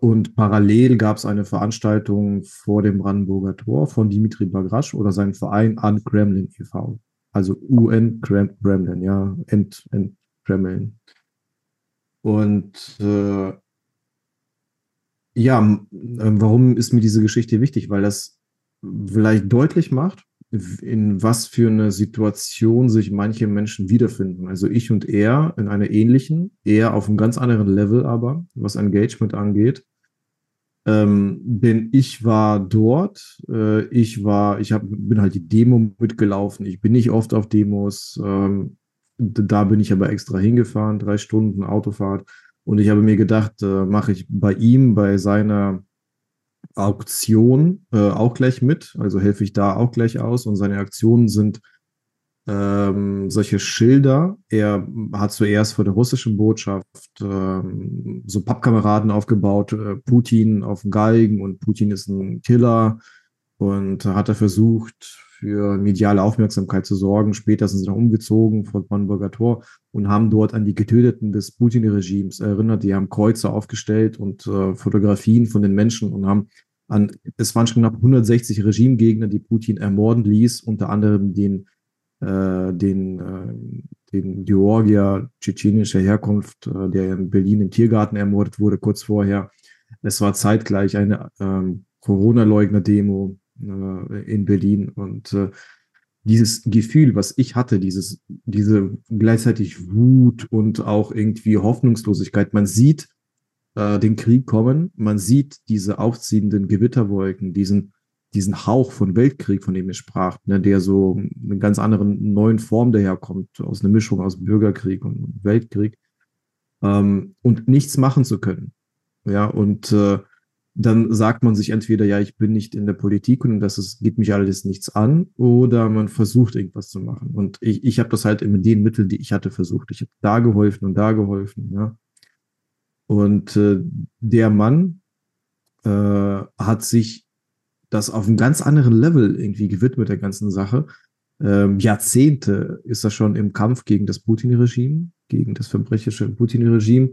und parallel gab es eine Veranstaltung vor dem Brandenburger Tor von Dimitri Bagrasch oder seinem Verein An Kremlin e.V. Also UN Kremlin, ja, End, End Kremlin. Und äh, ja, warum ist mir diese Geschichte wichtig? Weil das vielleicht deutlich macht, in was für eine Situation sich manche Menschen wiederfinden. Also ich und er in einer ähnlichen, eher auf einem ganz anderen Level aber, was Engagement angeht. Ähm, denn ich war dort, äh, ich war, ich hab, bin halt die Demo mitgelaufen, ich bin nicht oft auf Demos, ähm, da bin ich aber extra hingefahren, drei Stunden Autofahrt und ich habe mir gedacht, äh, mache ich bei ihm, bei seiner Auktion äh, auch gleich mit, also helfe ich da auch gleich aus. Und seine Aktionen sind ähm, solche Schilder. Er hat zuerst für die russische Botschaft ähm, so Pappkameraden aufgebaut, äh, Putin auf Galgen und Putin ist ein Killer. Und hat er versucht, für mediale Aufmerksamkeit zu sorgen. Später sind sie dann umgezogen vor Brandenburger Tor und haben dort an die Getöteten des Putin-Regimes erinnert. Die haben Kreuze aufgestellt und äh, Fotografien von den Menschen und haben an, es waren schon knapp 160 Regimegegner, die Putin ermorden ließ, unter anderem den, äh, den, äh, den Georgier tschetschenischer Herkunft, äh, der in Berlin im Tiergarten ermordet wurde, kurz vorher. Es war zeitgleich eine ähm, Corona-Leugner-Demo in Berlin. Und äh, dieses Gefühl, was ich hatte, dieses, diese gleichzeitig Wut und auch irgendwie Hoffnungslosigkeit, man sieht äh, den Krieg kommen, man sieht diese aufziehenden Gewitterwolken, diesen, diesen Hauch von Weltkrieg, von dem ich sprach, ne, der so in ganz anderen neuen Form daherkommt, aus einer Mischung aus Bürgerkrieg und Weltkrieg, ähm, und nichts machen zu können. Ja, und äh, dann sagt man sich entweder, ja, ich bin nicht in der Politik und das ist, geht mich alles nichts an, oder man versucht irgendwas zu machen. Und ich, ich habe das halt mit den Mitteln, die ich hatte, versucht. Ich habe da geholfen und da geholfen, ja. Und äh, der Mann äh, hat sich das auf einem ganz anderen Level irgendwie gewidmet, der ganzen Sache. Ähm, Jahrzehnte ist er schon im Kampf gegen das Putin-Regime, gegen das verbrecherische Putin-Regime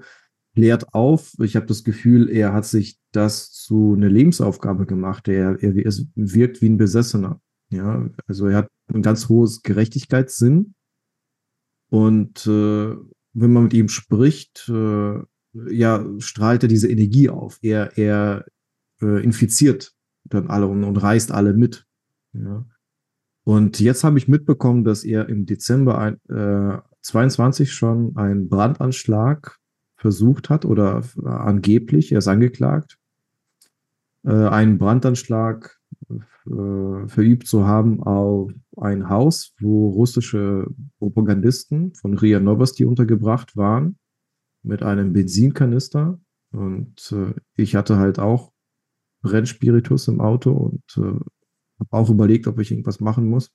klärt auf. Ich habe das Gefühl, er hat sich das zu einer Lebensaufgabe gemacht. Er, er, er wirkt wie ein Besessener. Ja, also er hat ein ganz hohes Gerechtigkeitssinn. Und äh, wenn man mit ihm spricht, äh, ja, strahlt er diese Energie auf. Er, er äh, infiziert dann alle und, und reißt alle mit. Ja. Und jetzt habe ich mitbekommen, dass er im Dezember ein, äh, 22 schon einen Brandanschlag versucht hat oder angeblich, er ist angeklagt, äh, einen Brandanschlag äh, verübt zu haben auf ein Haus, wo russische Propagandisten von RIA Novosti untergebracht waren mit einem Benzinkanister. Und äh, ich hatte halt auch Brennspiritus im Auto und habe auch überlegt, ob ich irgendwas machen muss.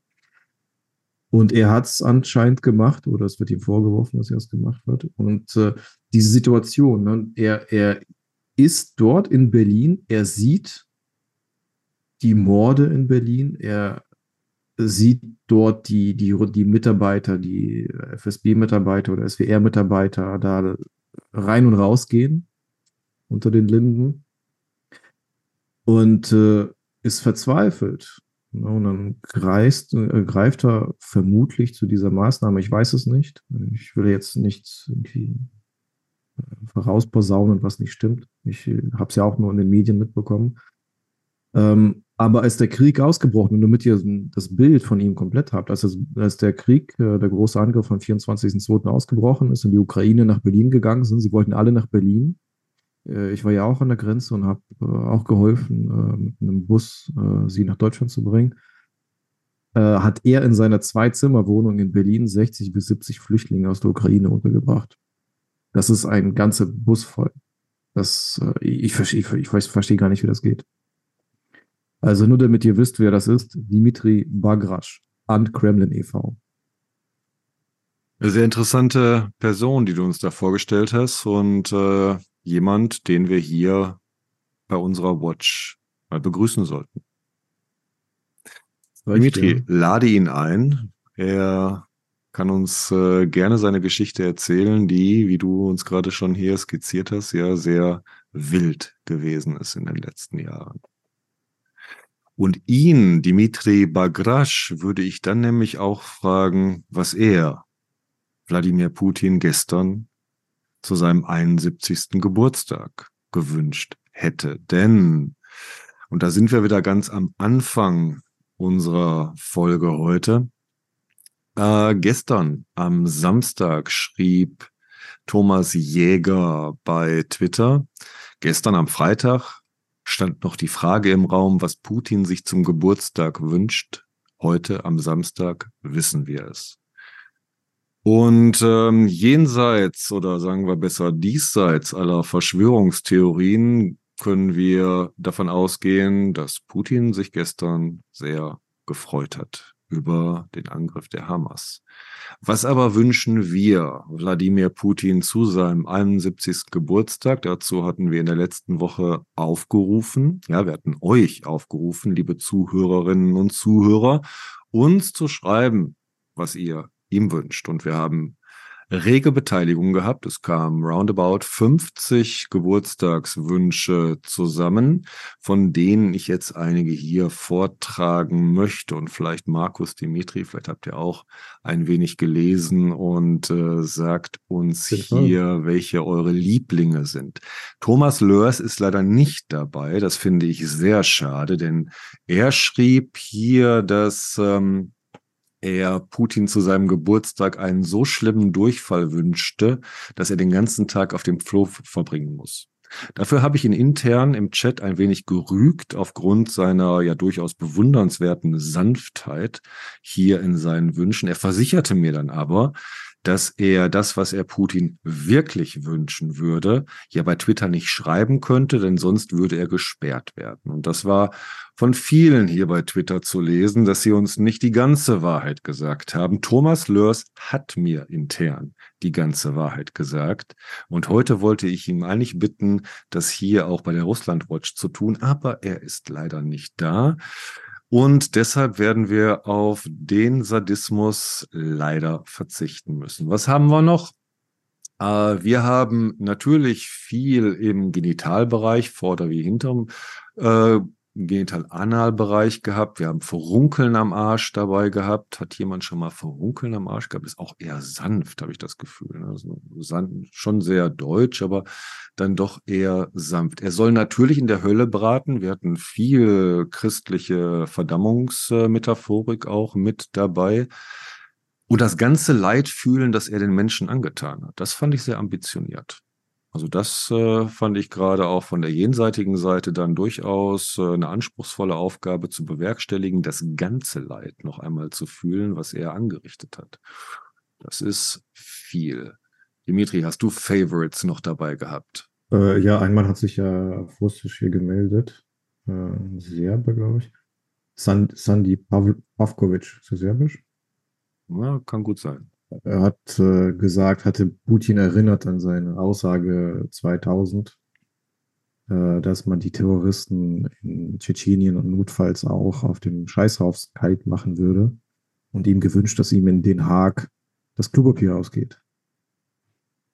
Und er hat es anscheinend gemacht, oder es wird ihm vorgeworfen, dass er es gemacht hat. Und äh, diese Situation, ne, er, er ist dort in Berlin, er sieht die Morde in Berlin, er sieht dort die, die, die Mitarbeiter, die FSB-Mitarbeiter oder SWR-Mitarbeiter da rein und rausgehen unter den Linden und äh, ist verzweifelt und dann greist, äh, greift er vermutlich zu dieser Maßnahme. Ich weiß es nicht. Ich will jetzt nichts irgendwie äh, vorausposaunen, was nicht stimmt. Ich äh, habe es ja auch nur in den Medien mitbekommen. Ähm, aber als der Krieg ausgebrochen, und damit ihr das Bild von ihm komplett habt, als, als der Krieg, äh, der große Angriff vom 24.02. ausgebrochen ist und die Ukraine nach Berlin gegangen sind, sie wollten alle nach Berlin, ich war ja auch an der Grenze und habe äh, auch geholfen, äh, mit einem Bus sie nach Deutschland zu bringen. hat er in seiner Zwei-Zimmer-Wohnung in Berlin 60 bis 70 Flüchtlinge aus der Ukraine untergebracht. Das ist ein ganzer Bus voll. Das, ich, ich, ich, ich verstehe gar nicht, wie das geht. Also nur damit ihr wisst, wer das ist, Dimitri Bagrasch, Ant Kremlin e.V. Eine sehr interessante Person, die du uns da vorgestellt hast. Und äh, jemand, den wir hier bei unserer Watch mal begrüßen sollten. Dimitri, lade ihn ein. Er kann uns äh, gerne seine Geschichte erzählen, die, wie du uns gerade schon hier skizziert hast, ja sehr wild gewesen ist in den letzten Jahren. Und ihn, Dimitri Bagrasch, würde ich dann nämlich auch fragen, was er, Wladimir Putin, gestern zu seinem 71. Geburtstag gewünscht hätte. Denn, und da sind wir wieder ganz am Anfang unserer Folge heute, äh, gestern am Samstag schrieb Thomas Jäger bei Twitter, gestern am Freitag stand noch die Frage im Raum, was Putin sich zum Geburtstag wünscht. Heute am Samstag wissen wir es. Und ähm, jenseits oder sagen wir besser diesseits aller Verschwörungstheorien können wir davon ausgehen, dass Putin sich gestern sehr gefreut hat über den Angriff der Hamas. Was aber wünschen wir Wladimir Putin zu seinem 71. Geburtstag? Dazu hatten wir in der letzten Woche aufgerufen, ja, wir hatten euch aufgerufen, liebe Zuhörerinnen und Zuhörer, uns zu schreiben, was ihr ihm wünscht. Und wir haben rege Beteiligung gehabt. Es kamen roundabout 50 Geburtstagswünsche zusammen, von denen ich jetzt einige hier vortragen möchte. Und vielleicht Markus Dimitri, vielleicht habt ihr auch ein wenig gelesen und äh, sagt uns hier, welche eure Lieblinge sind. Thomas Lörs ist leider nicht dabei. Das finde ich sehr schade, denn er schrieb hier, dass ähm, er Putin zu seinem Geburtstag einen so schlimmen Durchfall wünschte, dass er den ganzen Tag auf dem Klo verbringen muss. Dafür habe ich ihn intern im Chat ein wenig gerügt aufgrund seiner ja durchaus bewundernswerten Sanftheit hier in seinen Wünschen. Er versicherte mir dann aber, dass er das, was er Putin wirklich wünschen würde, ja bei Twitter nicht schreiben könnte, denn sonst würde er gesperrt werden. Und das war von vielen hier bei Twitter zu lesen, dass sie uns nicht die ganze Wahrheit gesagt haben. Thomas Lörs hat mir intern die ganze Wahrheit gesagt. Und heute wollte ich ihm eigentlich bitten, das hier auch bei der Russland Watch zu tun, aber er ist leider nicht da. Und deshalb werden wir auf den Sadismus leider verzichten müssen. Was haben wir noch? Äh, wir haben natürlich viel im Genitalbereich, vorder wie hinterm äh, Genital-Anal-Bereich gehabt. Wir haben Verunkeln am Arsch dabei gehabt. Hat jemand schon mal Verunkeln am Arsch gehabt? Ist auch eher sanft, habe ich das Gefühl. Also schon sehr deutsch, aber dann doch eher sanft. Er soll natürlich in der Hölle braten. Wir hatten viel christliche Verdammungsmetaphorik auch mit dabei. Und das ganze Leid fühlen, das er den Menschen angetan hat. Das fand ich sehr ambitioniert. Also das äh, fand ich gerade auch von der jenseitigen Seite dann durchaus äh, eine anspruchsvolle Aufgabe zu bewerkstelligen, das ganze Leid noch einmal zu fühlen, was er angerichtet hat. Das ist viel. Dimitri, hast du Favorites noch dabei gehabt? Äh, ja, ein Mann hat sich ja auf Russisch hier gemeldet. Äh, Serbe, glaube ich. Sand, Sandi Pavkovic. Ist er serbisch? Ja, kann gut sein. Er hat äh, gesagt, hatte Putin erinnert an seine Aussage 2000, äh, dass man die Terroristen in Tschetschenien und notfalls auch auf dem Scheißhaufen kalt machen würde und ihm gewünscht, dass ihm in Den Haag das Klopapier ausgeht.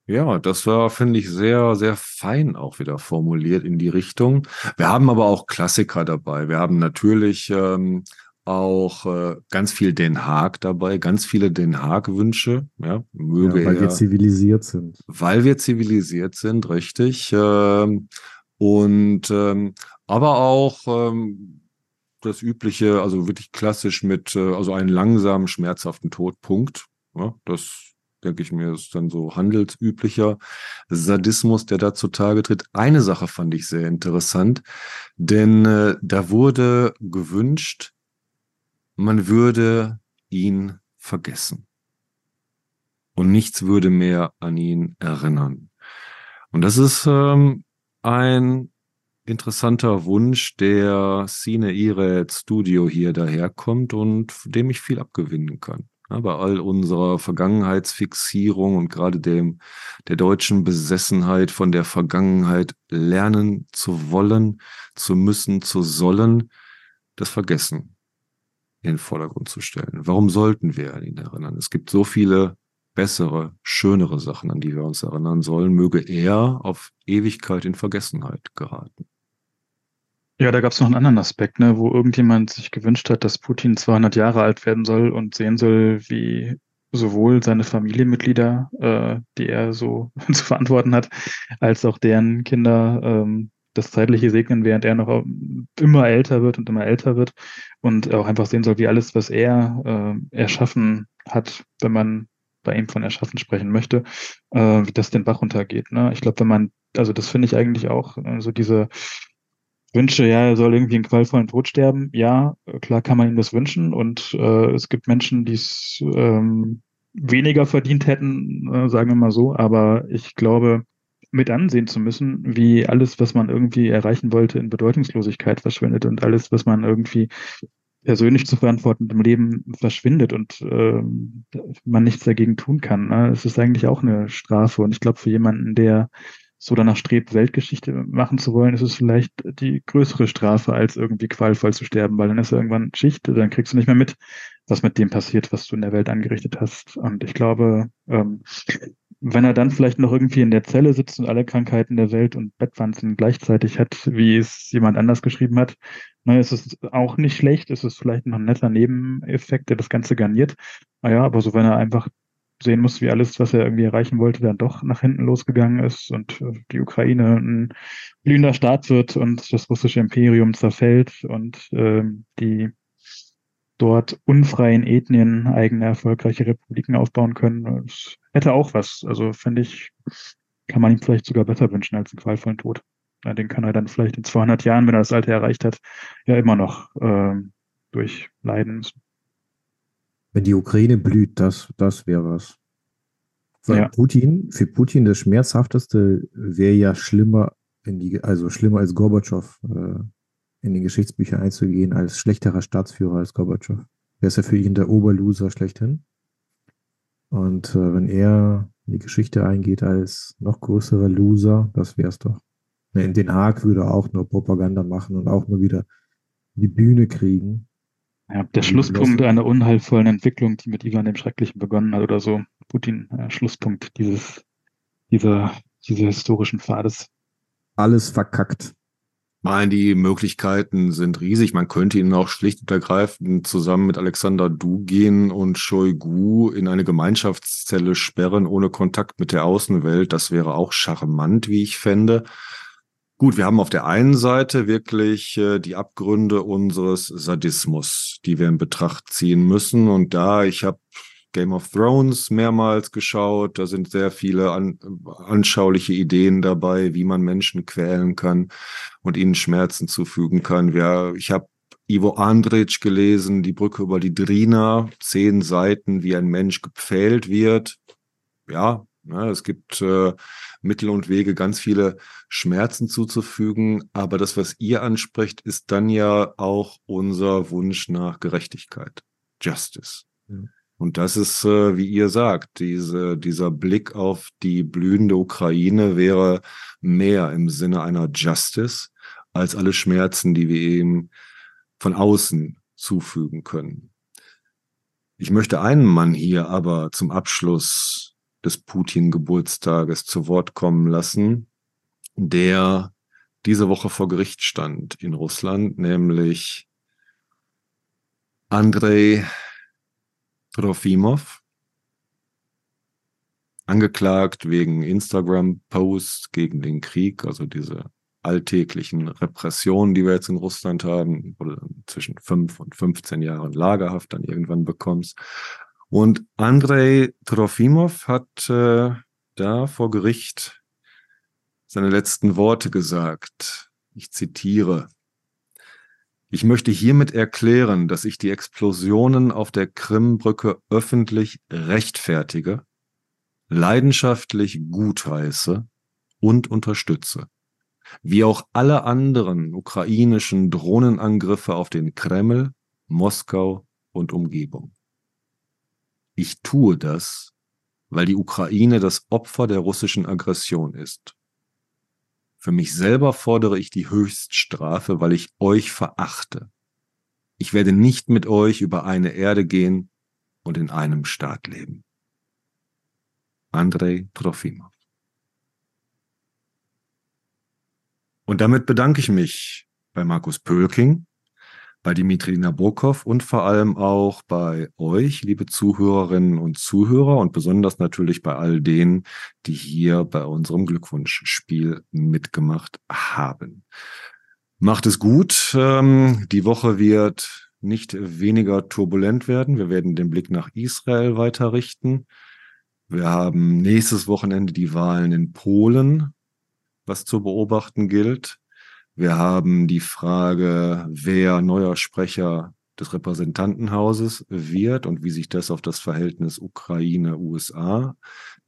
Ja, das war, finde ich, sehr, sehr fein auch wieder formuliert in die Richtung. Wir haben aber auch Klassiker dabei. Wir haben natürlich ähm, auch äh, ganz viel Den Haag dabei, ganz viele Den Haag-Wünsche. Ja, möge ja, weil er, wir zivilisiert sind. Weil wir zivilisiert sind, richtig. Ähm, und ähm, aber auch ähm, das übliche, also wirklich klassisch mit, äh, also einen langsamen, schmerzhaften Tod, Punkt. Ja, das denke ich mir, ist dann so handelsüblicher Sadismus, der da zutage tritt. Eine Sache fand ich sehr interessant, denn äh, da wurde gewünscht, man würde ihn vergessen. Und nichts würde mehr an ihn erinnern. Und das ist ähm, ein interessanter Wunsch, der Cine Iret Studio hier daherkommt und dem ich viel abgewinnen kann. Ja, bei all unserer Vergangenheitsfixierung und gerade dem, der deutschen Besessenheit von der Vergangenheit lernen zu wollen, zu müssen, zu sollen, das Vergessen in den Vordergrund zu stellen. Warum sollten wir an ihn erinnern? Es gibt so viele bessere, schönere Sachen, an die wir uns erinnern sollen. Möge er auf Ewigkeit in Vergessenheit geraten. Ja, da gab es noch einen anderen Aspekt, ne, wo irgendjemand sich gewünscht hat, dass Putin 200 Jahre alt werden soll und sehen soll, wie sowohl seine Familienmitglieder, äh, die er so zu verantworten hat, als auch deren Kinder ähm, das Zeitliche segnen, während er noch immer älter wird und immer älter wird und auch einfach sehen soll, wie alles, was er äh, erschaffen hat, wenn man bei ihm von Erschaffen sprechen möchte, äh, wie das den Bach runtergeht. Ne? Ich glaube, wenn man, also das finde ich eigentlich auch, äh, so also diese Wünsche, ja, er soll irgendwie einen qualvollen Tod sterben. Ja, klar kann man ihm das wünschen und äh, es gibt Menschen, die es ähm, weniger verdient hätten, äh, sagen wir mal so, aber ich glaube, mit ansehen zu müssen, wie alles, was man irgendwie erreichen wollte, in Bedeutungslosigkeit verschwindet und alles, was man irgendwie persönlich zu verantworten im Leben verschwindet und äh, man nichts dagegen tun kann. Ne? Es ist eigentlich auch eine Strafe und ich glaube, für jemanden, der so danach strebt, Weltgeschichte machen zu wollen, ist es vielleicht die größere Strafe, als irgendwie qualvoll zu sterben, weil dann ist irgendwann Schicht, dann kriegst du nicht mehr mit, was mit dem passiert, was du in der Welt angerichtet hast. Und ich glaube, ähm, wenn er dann vielleicht noch irgendwie in der Zelle sitzt und alle Krankheiten der Welt und Bettwanzen gleichzeitig hat, wie es jemand anders geschrieben hat, na, ist es auch nicht schlecht, ist es vielleicht noch ein netter Nebeneffekt, der das Ganze garniert. Naja, aber so wenn er einfach sehen muss, wie alles, was er irgendwie erreichen wollte, dann doch nach hinten losgegangen ist und äh, die Ukraine ein blühender Staat wird und das russische Imperium zerfällt und äh, die dort unfreien Ethnien eigene erfolgreiche Republiken aufbauen können. Das hätte auch was. Also finde ich, kann man ihm vielleicht sogar besser wünschen als einen qualvollen Tod. Den kann er dann vielleicht in 200 Jahren, wenn er das Alter erreicht hat, ja immer noch äh, durchleiden müssen. Wenn die Ukraine blüht, das, das wäre was. Für ja. Putin, für Putin das Schmerzhafteste wäre ja schlimmer, in die, also schlimmer als Gorbatschow äh, in den Geschichtsbüchern einzugehen, als schlechterer Staatsführer als Gorbatschow. Wäre es ja für ihn der Oberloser schlechthin. Und äh, wenn er in die Geschichte eingeht als noch größerer Loser, das wäre es doch. In Den Haag würde er auch nur Propaganda machen und auch nur wieder die Bühne kriegen. Ja, der Schlusspunkt einer unheilvollen Entwicklung, die mit Ivan dem Schrecklichen begonnen hat oder so. Putin, äh, Schlusspunkt dieses, dieser, dieser historischen Pfades. Alles verkackt. Nein, die Möglichkeiten sind riesig. Man könnte ihn auch schlicht und ergreifend zusammen mit Alexander Dugin und Shoigu in eine Gemeinschaftszelle sperren, ohne Kontakt mit der Außenwelt. Das wäre auch charmant, wie ich fände. Gut, wir haben auf der einen Seite wirklich äh, die Abgründe unseres Sadismus, die wir in Betracht ziehen müssen. Und da, ich habe Game of Thrones mehrmals geschaut, da sind sehr viele an, anschauliche Ideen dabei, wie man Menschen quälen kann und ihnen Schmerzen zufügen kann. Ja, ich habe Ivo Andrić gelesen, die Brücke über die Drina, zehn Seiten, wie ein Mensch gepfählt wird. Ja, es gibt äh, Mittel und Wege, ganz viele Schmerzen zuzufügen. Aber das, was ihr ansprecht, ist dann ja auch unser Wunsch nach Gerechtigkeit, Justice. Ja. Und das ist, äh, wie ihr sagt, diese, dieser Blick auf die blühende Ukraine wäre mehr im Sinne einer Justice als alle Schmerzen, die wir ihm von außen zufügen können. Ich möchte einen Mann hier aber zum Abschluss des Putin-Geburtstages zu Wort kommen lassen, der diese Woche vor Gericht stand in Russland, nämlich Andrei Trofimov, angeklagt wegen Instagram-Posts gegen den Krieg, also diese alltäglichen Repressionen, die wir jetzt in Russland haben, oder zwischen fünf und 15 Jahren Lagerhaft dann irgendwann bekommst. Und Andrei Trofimov hat äh, da vor Gericht seine letzten Worte gesagt. Ich zitiere. Ich möchte hiermit erklären, dass ich die Explosionen auf der Krimbrücke öffentlich rechtfertige, leidenschaftlich gutheiße und unterstütze, wie auch alle anderen ukrainischen Drohnenangriffe auf den Kreml, Moskau und Umgebung. Ich tue das, weil die Ukraine das Opfer der russischen Aggression ist. Für mich selber fordere ich die Höchststrafe, weil ich euch verachte. Ich werde nicht mit euch über eine Erde gehen und in einem Staat leben. Andrei Trofimov. Und damit bedanke ich mich bei Markus Pölking, bei Dimitri Nabokov und vor allem auch bei euch, liebe Zuhörerinnen und Zuhörer und besonders natürlich bei all denen, die hier bei unserem Glückwunschspiel mitgemacht haben. Macht es gut. Ähm, die Woche wird nicht weniger turbulent werden. Wir werden den Blick nach Israel weiter richten. Wir haben nächstes Wochenende die Wahlen in Polen, was zu beobachten gilt. Wir haben die Frage, wer neuer Sprecher des Repräsentantenhauses wird und wie sich das auf das Verhältnis Ukraine-USA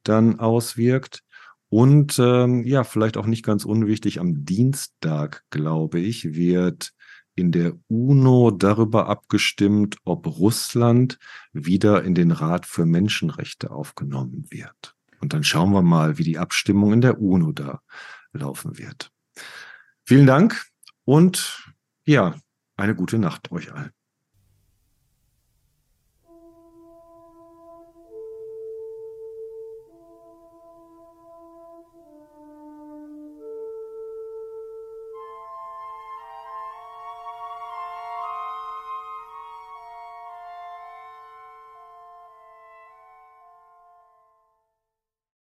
dann auswirkt. Und ähm, ja, vielleicht auch nicht ganz unwichtig, am Dienstag, glaube ich, wird in der UNO darüber abgestimmt, ob Russland wieder in den Rat für Menschenrechte aufgenommen wird. Und dann schauen wir mal, wie die Abstimmung in der UNO da laufen wird. Vielen Dank und ja, eine gute Nacht euch allen.